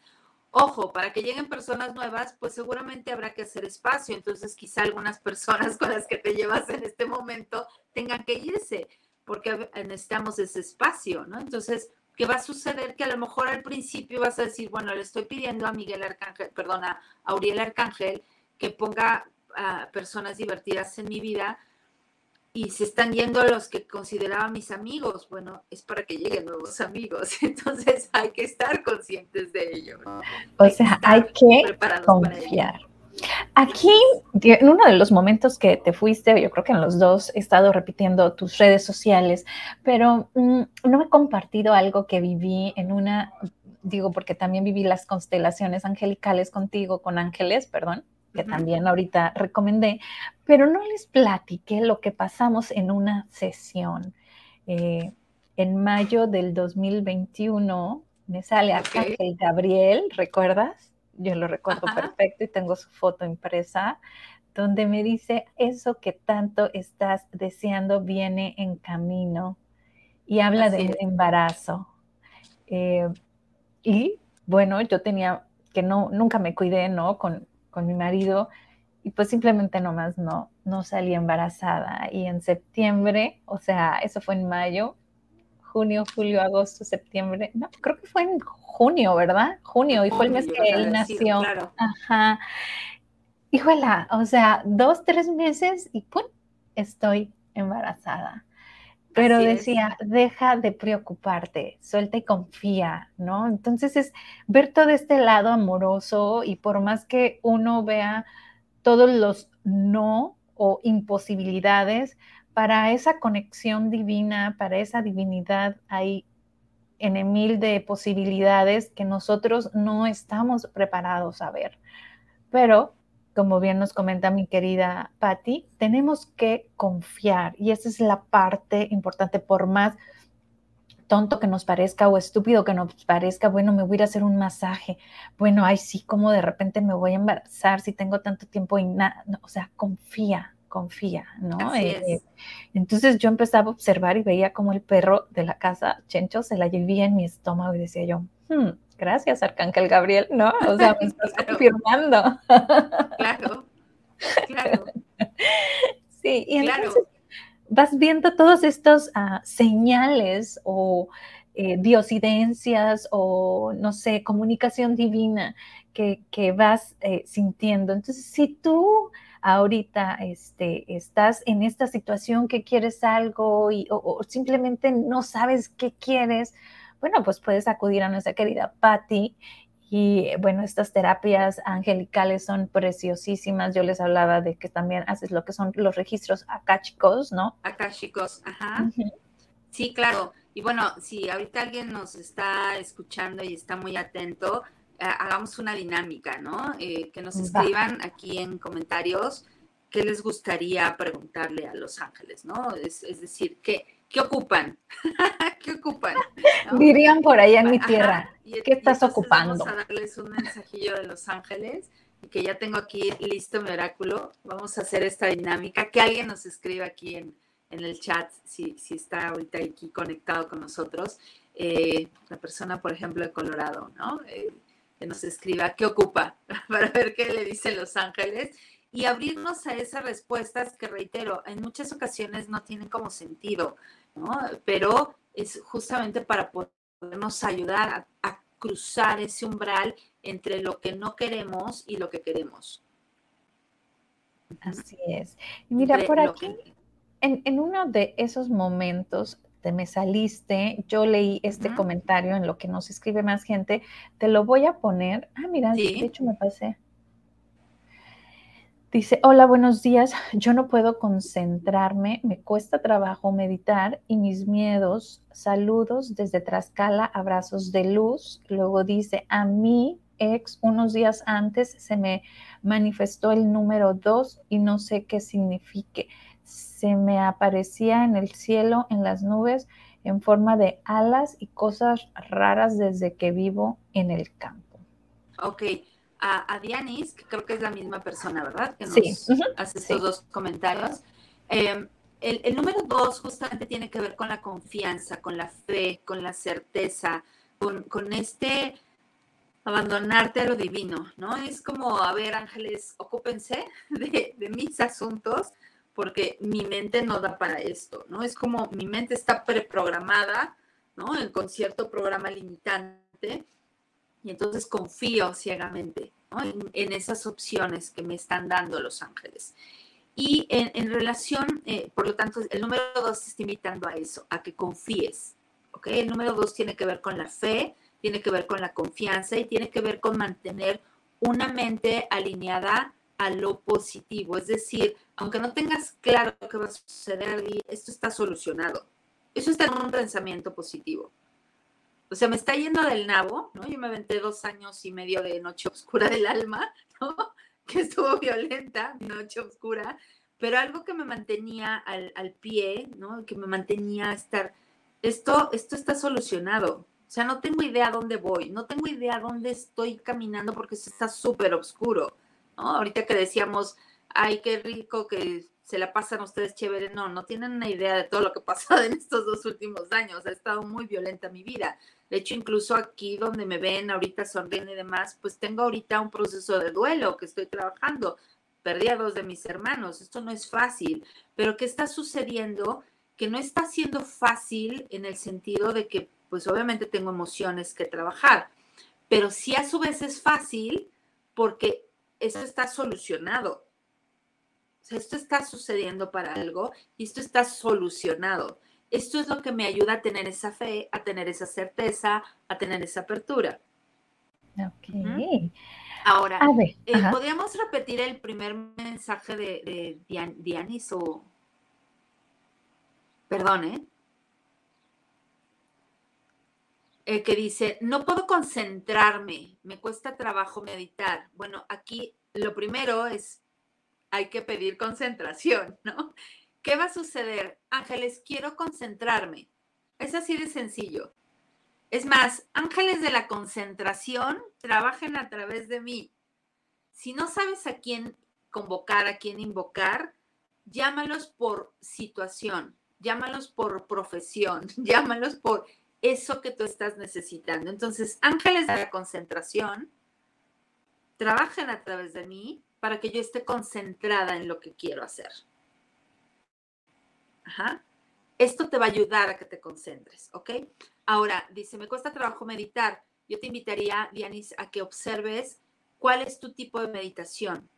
S3: Ojo, para que lleguen personas nuevas, pues seguramente habrá que hacer espacio. Entonces, quizá algunas personas con las que te llevas en este momento tengan que irse, porque necesitamos ese espacio, ¿no? Entonces, ¿qué va a suceder? Que a lo mejor al principio vas a decir, bueno, le estoy pidiendo a Miguel Arcángel, perdona, a Auriel Arcángel, que ponga a personas divertidas en mi vida y se están yendo los que consideraba mis amigos. Bueno, es para que lleguen nuevos amigos. Entonces hay que estar conscientes de ello.
S2: O sea, hay que confiar. Aquí, en uno de los momentos que te fuiste, yo creo que en los dos he estado repitiendo tus redes sociales, pero mm, no he compartido algo que viví en una, digo, porque también viví las constelaciones angelicales contigo, con ángeles, perdón, que también ahorita recomendé, pero no les platiqué lo que pasamos en una sesión. Eh, en mayo del 2021 me sale Arcángel Gabriel, ¿recuerdas? Yo lo recuerdo perfecto y tengo su foto impresa, donde me dice, eso que tanto estás deseando viene en camino y habla del embarazo. Eh, y bueno, yo tenía que no, nunca me cuidé, ¿no? Con, con mi marido y pues simplemente nomás no, no salí embarazada. Y en septiembre, o sea, eso fue en mayo, junio, julio, agosto, septiembre, no, creo que fue en junio, ¿verdad? Junio, y fue el mes que él nació. Claro. Ajá. Híjola, o sea, dos, tres meses y ¡pum! Estoy embarazada. Pero decía, deja de preocuparte, suelta y confía, ¿no? Entonces es ver todo este lado amoroso y por más que uno vea todos los no o imposibilidades, para esa conexión divina, para esa divinidad hay en mil de posibilidades que nosotros no estamos preparados a ver. Pero como bien nos comenta mi querida Patti, tenemos que confiar y esa es la parte importante, por más tonto que nos parezca o estúpido que nos parezca, bueno, me voy a ir a hacer un masaje, bueno, ay, sí, como de repente me voy a embarazar si tengo tanto tiempo y nada, o sea, confía, confía, ¿no? Eh, entonces yo empezaba a observar y veía como el perro de la casa, Chencho, se la llevía en mi estómago y decía yo, hmm, gracias, Arcángel Gabriel, ¿no? O sea, me estás confirmando.
S3: claro, claro.
S2: Sí, y entonces vas viendo todos estos ah, señales o eh, diosidencias o, no sé, comunicación divina que, vas eh, sintiendo. Entonces, si tú ahorita este, estás en esta situación que quieres algo y, o, simplemente no sabes qué quieres, bueno, pues puedes acudir a nuestra querida Patty. Y bueno, estas terapias angelicales son preciosísimas. Yo les hablaba de que también haces lo que son los registros akáshicos, ¿no?
S3: Akáshicos, ajá. Sí, claro. Y bueno, si ahorita alguien nos está escuchando y está muy atento, hagamos una dinámica, ¿no? Eh, que nos escriban aquí en comentarios qué les gustaría preguntarle a los ángeles, ¿no? Es, decir, ¿qué, qué ocupan? ¿Qué ocupan?
S2: Dirían por allá en mi tierra, ¿qué estás ocupando?
S3: Vamos a darles un mensajillo de los ángeles, que ya tengo aquí listo mi oráculo. Vamos a hacer esta dinámica, que alguien nos escriba aquí en, en el chat, si, si está ahorita aquí conectado con nosotros. Eh, la persona, por ejemplo, de Colorado, ¿no? Eh, que nos escriba qué ocupa para ver qué le dicen los ángeles y abrirnos a esas respuestas que, reitero, en muchas ocasiones no tienen como sentido, ¿no? Pero es justamente para podernos ayudar a, cruzar ese umbral entre lo que no queremos y lo que queremos.
S2: Así es. Mira, por aquí, en, en, uno de esos momentos te me saliste, yo leí este comentario en lo que nos escribe más gente, te lo voy a poner. Ah, mira, de hecho me pasé. Dice, hola, buenos días. Yo no puedo concentrarme, me cuesta trabajo meditar y mis miedos, saludos desde Trascala, abrazos de luz. Luego dice, a mí, ex, unos días antes se me manifestó el número dos y no sé qué signifique se me aparecía en el cielo, en las nubes, en forma de alas y cosas raras desde que vivo en el campo.
S3: Ok. A, Dianis, que creo que es la misma persona, ¿verdad? Que nos hace estos dos comentarios. Em, el, número dos justamente tiene que ver con la confianza, con la fe, con la certeza, con, este abandonarte a lo divino, ¿no? Es como, a ver, ángeles, ocúpense de, de mis asuntos, porque mi mente no da para esto, ¿no? Es como mi mente está preprogramada, ¿no? En, con cierto programa limitante, y entonces confío ciegamente en, esas opciones que me están dando los ángeles. Y en, relación, eh, por lo tanto, el número dos está invitando a eso, a que confíes, ¿ok? El número dos tiene que ver con la fe, tiene que ver con la confianza y tiene que ver con mantener una mente alineada a lo positivo. Es decir, aunque no tengas claro qué va a suceder, esto está solucionado. Eso está en un pensamiento positivo. O sea, me está yendo del nabo, ¿no? Yo me aventé dos años y medio de noche oscura del alma, ¿no? Que estuvo violenta, noche oscura, pero algo que me mantenía al, al pie, ¿no? Que me mantenía a estar, esto, esto está solucionado. O sea, no tengo idea dónde voy, no tengo idea dónde estoy caminando porque esto está súper oscuro. Ahorita que decíamos, ay, qué rico que se la pasan ustedes chévere, no, no tienen una idea de todo lo que ha pasado en estos dos últimos años, ha estado muy violenta mi vida. De hecho, incluso aquí donde me ven ahorita sonriendo y demás, pues tengo ahorita un proceso de duelo que estoy trabajando. Perdí a dos de mis hermanos, esto no es fácil, pero ¿qué está sucediendo? Que no está siendo fácil en el sentido de que, pues obviamente tengo emociones que trabajar, pero sí a su vez es fácil porque esto está solucionado. O sea, esto está sucediendo para algo y esto está solucionado. Esto es lo que me ayuda a tener esa fe, a tener esa certeza, a tener esa apertura.
S2: Ok.
S3: Ahora, eh, ¿podríamos repetir el primer mensaje de, de Dianis o... Perdón, ¿eh? Eh, que dice, no puedo concentrarme, me cuesta trabajo meditar. Bueno, aquí lo primero es, hay que pedir concentración, ¿no? ¿Qué va a suceder? Ángeles, quiero concentrarme. Es así de sencillo. Es más, ángeles de la concentración trabajen a través de mí. Si no sabes a quién convocar, a quién invocar, llámalos por situación, llámalos por profesión, llámalos por eso que tú estás necesitando. Entonces, ángeles de la concentración, trabajen a través de mí para que yo esté concentrada en lo que quiero hacer. Esto te va a ayudar a que te concentres, ¿ok? Ahora, dice, me cuesta trabajo meditar. Yo te invitaría, Dianis, a que observes cuál es tu tipo de meditación,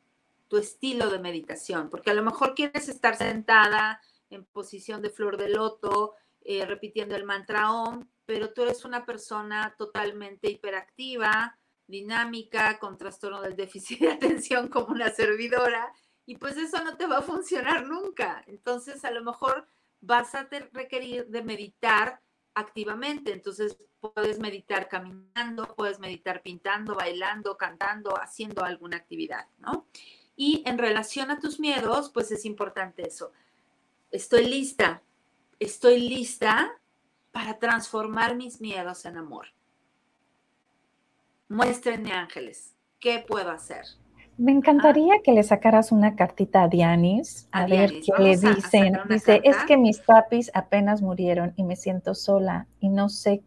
S3: tu estilo de meditación, porque a lo mejor quieres estar sentada en posición de flor de loto, eh, repitiendo el mantra OM, pero tú eres una persona totalmente hiperactiva, dinámica, con trastorno del déficit de atención como una servidora, y pues eso no te va a funcionar nunca. Entonces, a lo mejor vas a requerir de meditar activamente. Entonces, puedes meditar caminando, puedes meditar pintando, bailando, cantando, haciendo alguna actividad, ¿no? Y en relación a tus miedos, pues es importante eso. Estoy lista, estoy lista para transformar mis miedos en amor. Muéstrenme ángeles, ¿qué puedo hacer?
S2: Me encantaría que le sacaras una cartita a Dianis, a, ver qué le dicen. Dice, es que mis papis apenas murieron y me siento sola y no sé,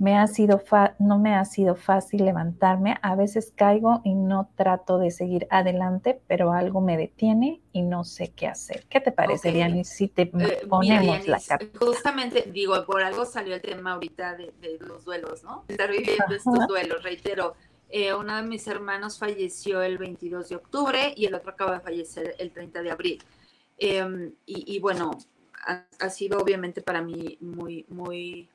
S2: me ha sido no me ha sido fácil levantarme. A veces caigo y no trato de seguir adelante, pero algo me detiene y no sé qué hacer. ¿Qué te parece, Dianis, si te eh, ponemos la carta?
S3: Justamente, digo, por algo salió el tema ahorita de, los duelos, ¿no? Estar viviendo estos duelos, reitero eh, uno de mis hermanos falleció el 22 de octubre y el otro acaba de fallecer el 30 de abril. Em, y, bueno, ha, sido obviamente para mí muy, muy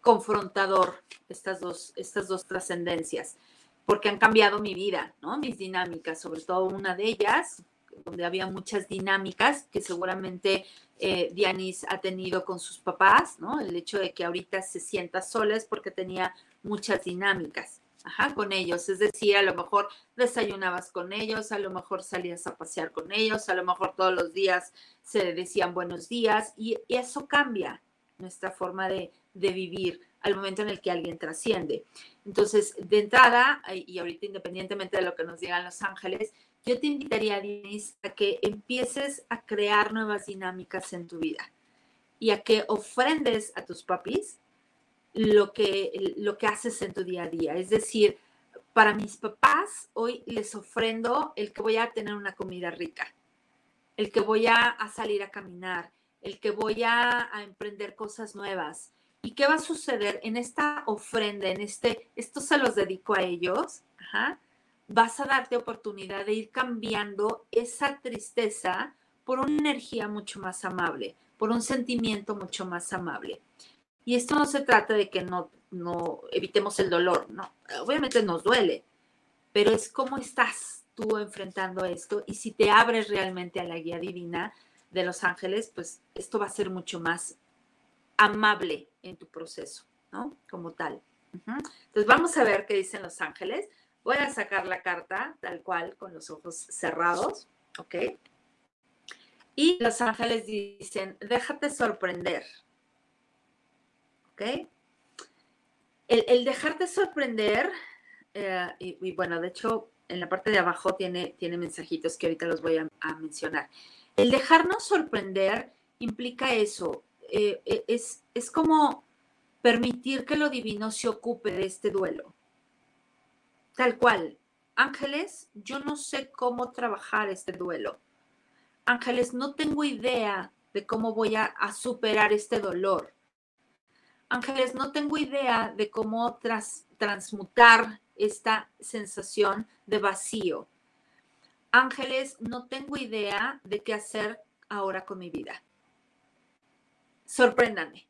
S3: confrontador estas dos, estas dos trascendencias, porque han cambiado mi vida, ¿no? Mis dinámicas, sobre todo una de ellas, donde había muchas dinámicas que seguramente eh, Dianis ha tenido con sus papás, ¿no? El hecho de que ahorita se sienta sola es porque tenía muchas dinámicas. Ajá, con ellos. Es decir, a lo mejor desayunabas con ellos, a lo mejor salías a pasear con ellos, a lo mejor todos los días se decían buenos días y, eso cambia nuestra forma de, vivir al momento en el que alguien trasciende. Entonces, de entrada, y ahorita independientemente de lo que nos digan los ángeles, yo te invitaría, Denise, a que empieces a crear nuevas dinámicas en tu vida y a que ofrendes a tus papis lo que, lo que haces en tu día a día. Es decir, para mis papás, hoy les ofrendo el que voy a tener una comida rica, el que voy a, salir a caminar, el que voy a, emprender cosas nuevas. ¿Y qué va a suceder en esta ofrenda, en este, esto se los dedico a ellos? Vas a darte oportunidad de ir cambiando esa tristeza por una energía mucho más amable, por un sentimiento mucho más amable. Y esto no se trata de que no, no evitemos el dolor, no, obviamente nos duele, pero es cómo estás tú enfrentando esto y si te abres realmente a la guía divina de los ángeles, pues esto va a ser mucho más amable en tu proceso, ¿no? Como tal. Entonces vamos a ver qué dicen los ángeles. Voy a sacar la carta tal cual con los ojos cerrados, ¿ok? Y los ángeles dicen, déjate sorprender, ¿ok? El, dejarte sorprender, eh, y, bueno, de hecho, en la parte de abajo tiene, tiene mensajitos que ahorita los voy a, mencionar. El dejarnos sorprender implica eso, eh, eh, es, es como permitir que lo divino se ocupe de este duelo. Tal cual, ángeles, yo no sé cómo trabajar este duelo. Ángeles, no tengo idea de cómo voy a superar este dolor. Ángeles, no tengo idea de cómo transmutar esta sensación de vacío. Ángeles, no tengo idea de qué hacer ahora con mi vida. Sorpréndanme.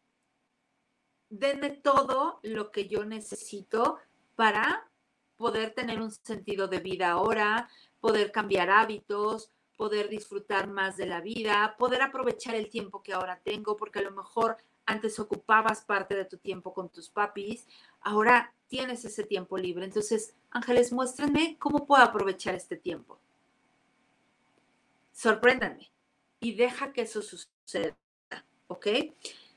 S3: Denme todo lo que yo necesito para poder tener un sentido de vida ahora, poder cambiar hábitos, poder disfrutar más de la vida, poder aprovechar el tiempo que ahora tengo, porque a lo mejor antes ocupabas parte de tu tiempo con tus papis, ahora tienes ese tiempo libre. Entonces, ángeles, muéstrenme cómo puedo aprovechar este tiempo. Sorpréndanme y deja que eso suceda, ¿ok?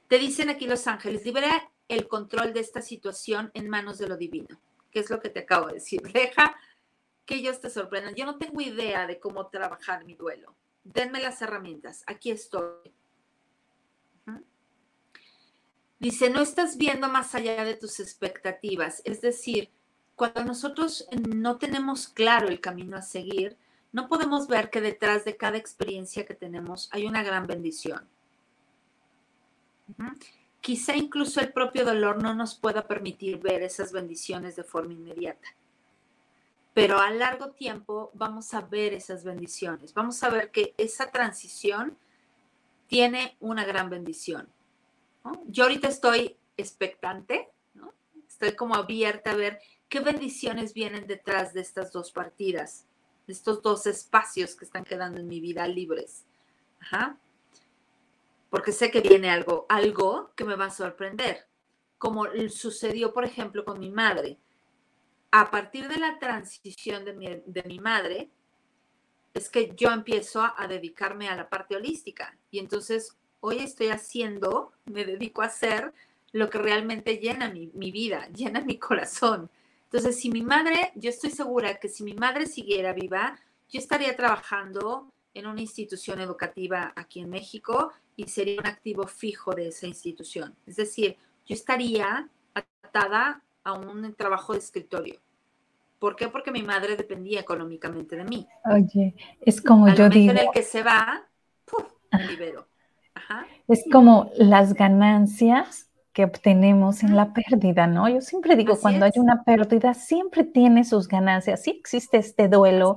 S3: Te dicen aquí los ángeles, libera el control de esta situación en manos de lo divino, que es lo que te acabo de decir. Deja que ellos te sorprendan. Yo no tengo idea de cómo trabajar mi duelo. denme las herramientas, aquí estoy. Dice, no estás viendo más allá de tus expectativas. Es decir, cuando nosotros no tenemos claro el camino a seguir, no podemos ver que detrás de cada experiencia que tenemos hay una gran bendición. Quizá incluso el propio dolor no nos pueda permitir ver esas bendiciones de forma inmediata. Pero a largo tiempo vamos a ver esas bendiciones. Vamos a ver que esa transición tiene una gran bendición. Yo ahorita estoy expectante, estoy como abierta a ver qué bendiciones vienen detrás de estas dos partidas, de estos dos espacios que están quedando en mi vida libres. Porque sé que viene algo, algo que me va a sorprender, como sucedió, por ejemplo, con mi madre. A partir de la transición de mi, de mi madre, es que yo empiezo a dedicarme a la parte holística. Y entonces hoy estoy haciendo, me dedico a hacer lo que realmente llena mi, vida, llena mi corazón. Entonces, si mi madre, yo estoy segura que si mi madre siguiera viva, yo estaría trabajando en una institución educativa aquí en México y sería un activo fijo de esa institución. Es decir, yo estaría atada a un trabajo de escritorio. ¿Por qué? Porque mi madre dependía económicamente de mí.
S2: Oye, es como yo digo.
S3: en el que se va, me libero.
S2: Es como las ganancias que obtenemos en la pérdida, ¿no? Yo siempre digo, cuando hay una pérdida, siempre tiene sus ganancias. Sí existe este duelo,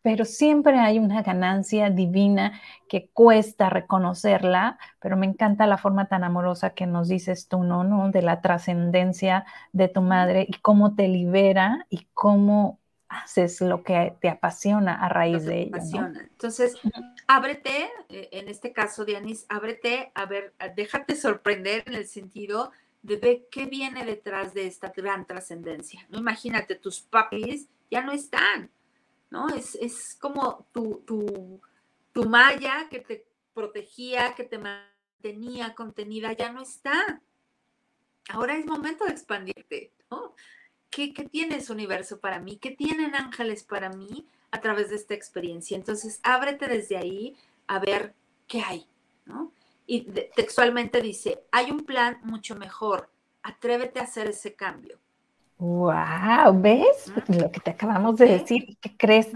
S2: pero siempre hay una ganancia divina que cuesta reconocerla, pero me encanta la forma tan amorosa que nos dices tú, ¿no? ¿No? De la trascendencia de tu madre y cómo te libera y cómo haces lo que te apasiona a raíz de ello.
S3: Entonces, ábrete, eh, en este caso, Dianis, ábrete, a ver, déjate sorprender en el sentido de ver qué viene detrás de esta gran trascendencia. No imagínate, tus papis ya no están, ¿no? Es, es como tu, tu, tu malla que te protegía, que te mantenía contenida, ya no está. Ahora es momento de expandirte, ¿no? ¿Qué, tiene ese universo para mí? ¿Qué tienen ángeles para mí a través de esta experiencia? Entonces, ábrete desde ahí a ver qué hay, ¿no? Y textualmente dice, hay un plan mucho mejor, atrévete a hacer ese cambio.
S2: ¡Wow! ¿Ves lo que te acabamos de decir? ¿Qué crees?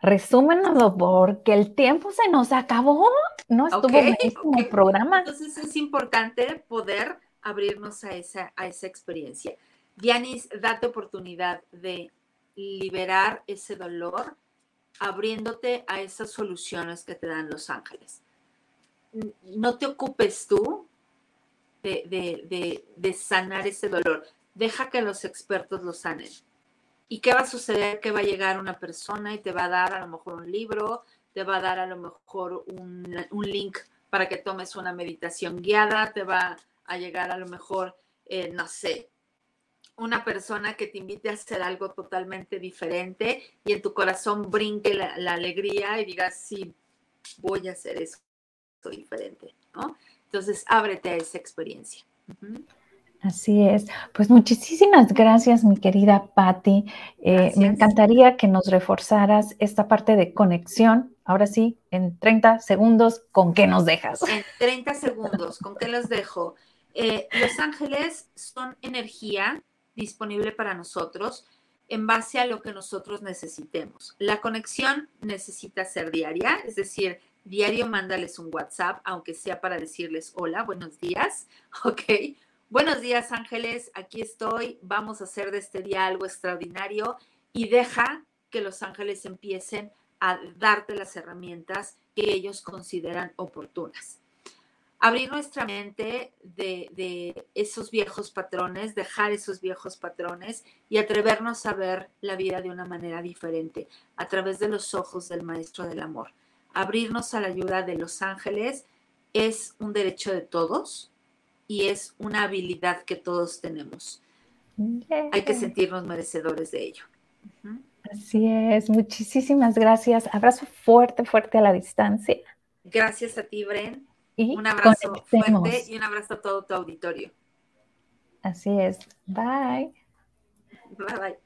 S2: Resúmenoslo porque el tiempo se nos acabó. No estuvo okay, el programa.
S3: Entonces es importante poder abrirnos a esa, a esa experiencia. Dianis, date oportunidad de liberar ese dolor abriéndote a esas soluciones que te dan los ángeles. No te ocupes tú de, sanar ese dolor. Deja que los expertos lo sanen. ¿Y qué va a suceder? Que va a llegar una persona y te va a dar a lo mejor un libro, te va a dar a lo mejor un, un link para que tomes una meditación guiada, te va a llegar a lo mejor, eh, no sé, una persona que te invite a hacer algo totalmente diferente y en tu corazón brinque la, alegría y digas, sí, voy a hacer eso diferente, ¿no? Entonces, ábrete a esa experiencia.
S2: Así es. Pues muchísimas gracias, mi querida Patti. Eh, me encantaría que nos reforzaras esta parte de conexión. Ahora sí, en 30 segundos, ¿con qué nos dejas?
S3: En 30 segundos, ¿con qué los dejo? Eh, los ángeles son energía disponible para nosotros en base a lo que nosotros necesitemos. La conexión necesita ser diaria, es decir, diario mándales un WhatsApp, aunque sea para decirles hola, buenos días, ¿ok? Buenos días ángeles, aquí estoy, vamos a hacer de este día algo extraordinario y deja que los ángeles empiecen a darte las herramientas que ellos consideran oportunas abrir nuestra mente de, esos viejos patrones, dejar esos viejos patrones y atrevernos a ver la vida de una manera diferente a través de los ojos del Maestro del Amor. Abrirnos a la ayuda de los ángeles es un derecho de todos y es una habilidad que todos tenemos. Hay que sentirnos merecedores de ello.
S2: Así es, muchísimas gracias. Abrazo fuerte, fuerte a la distancia.
S3: Gracias a ti, Bren un abrazo fuerte y un abrazo a todo tu auditorio.
S2: Así es. Bye.
S3: Bye bye.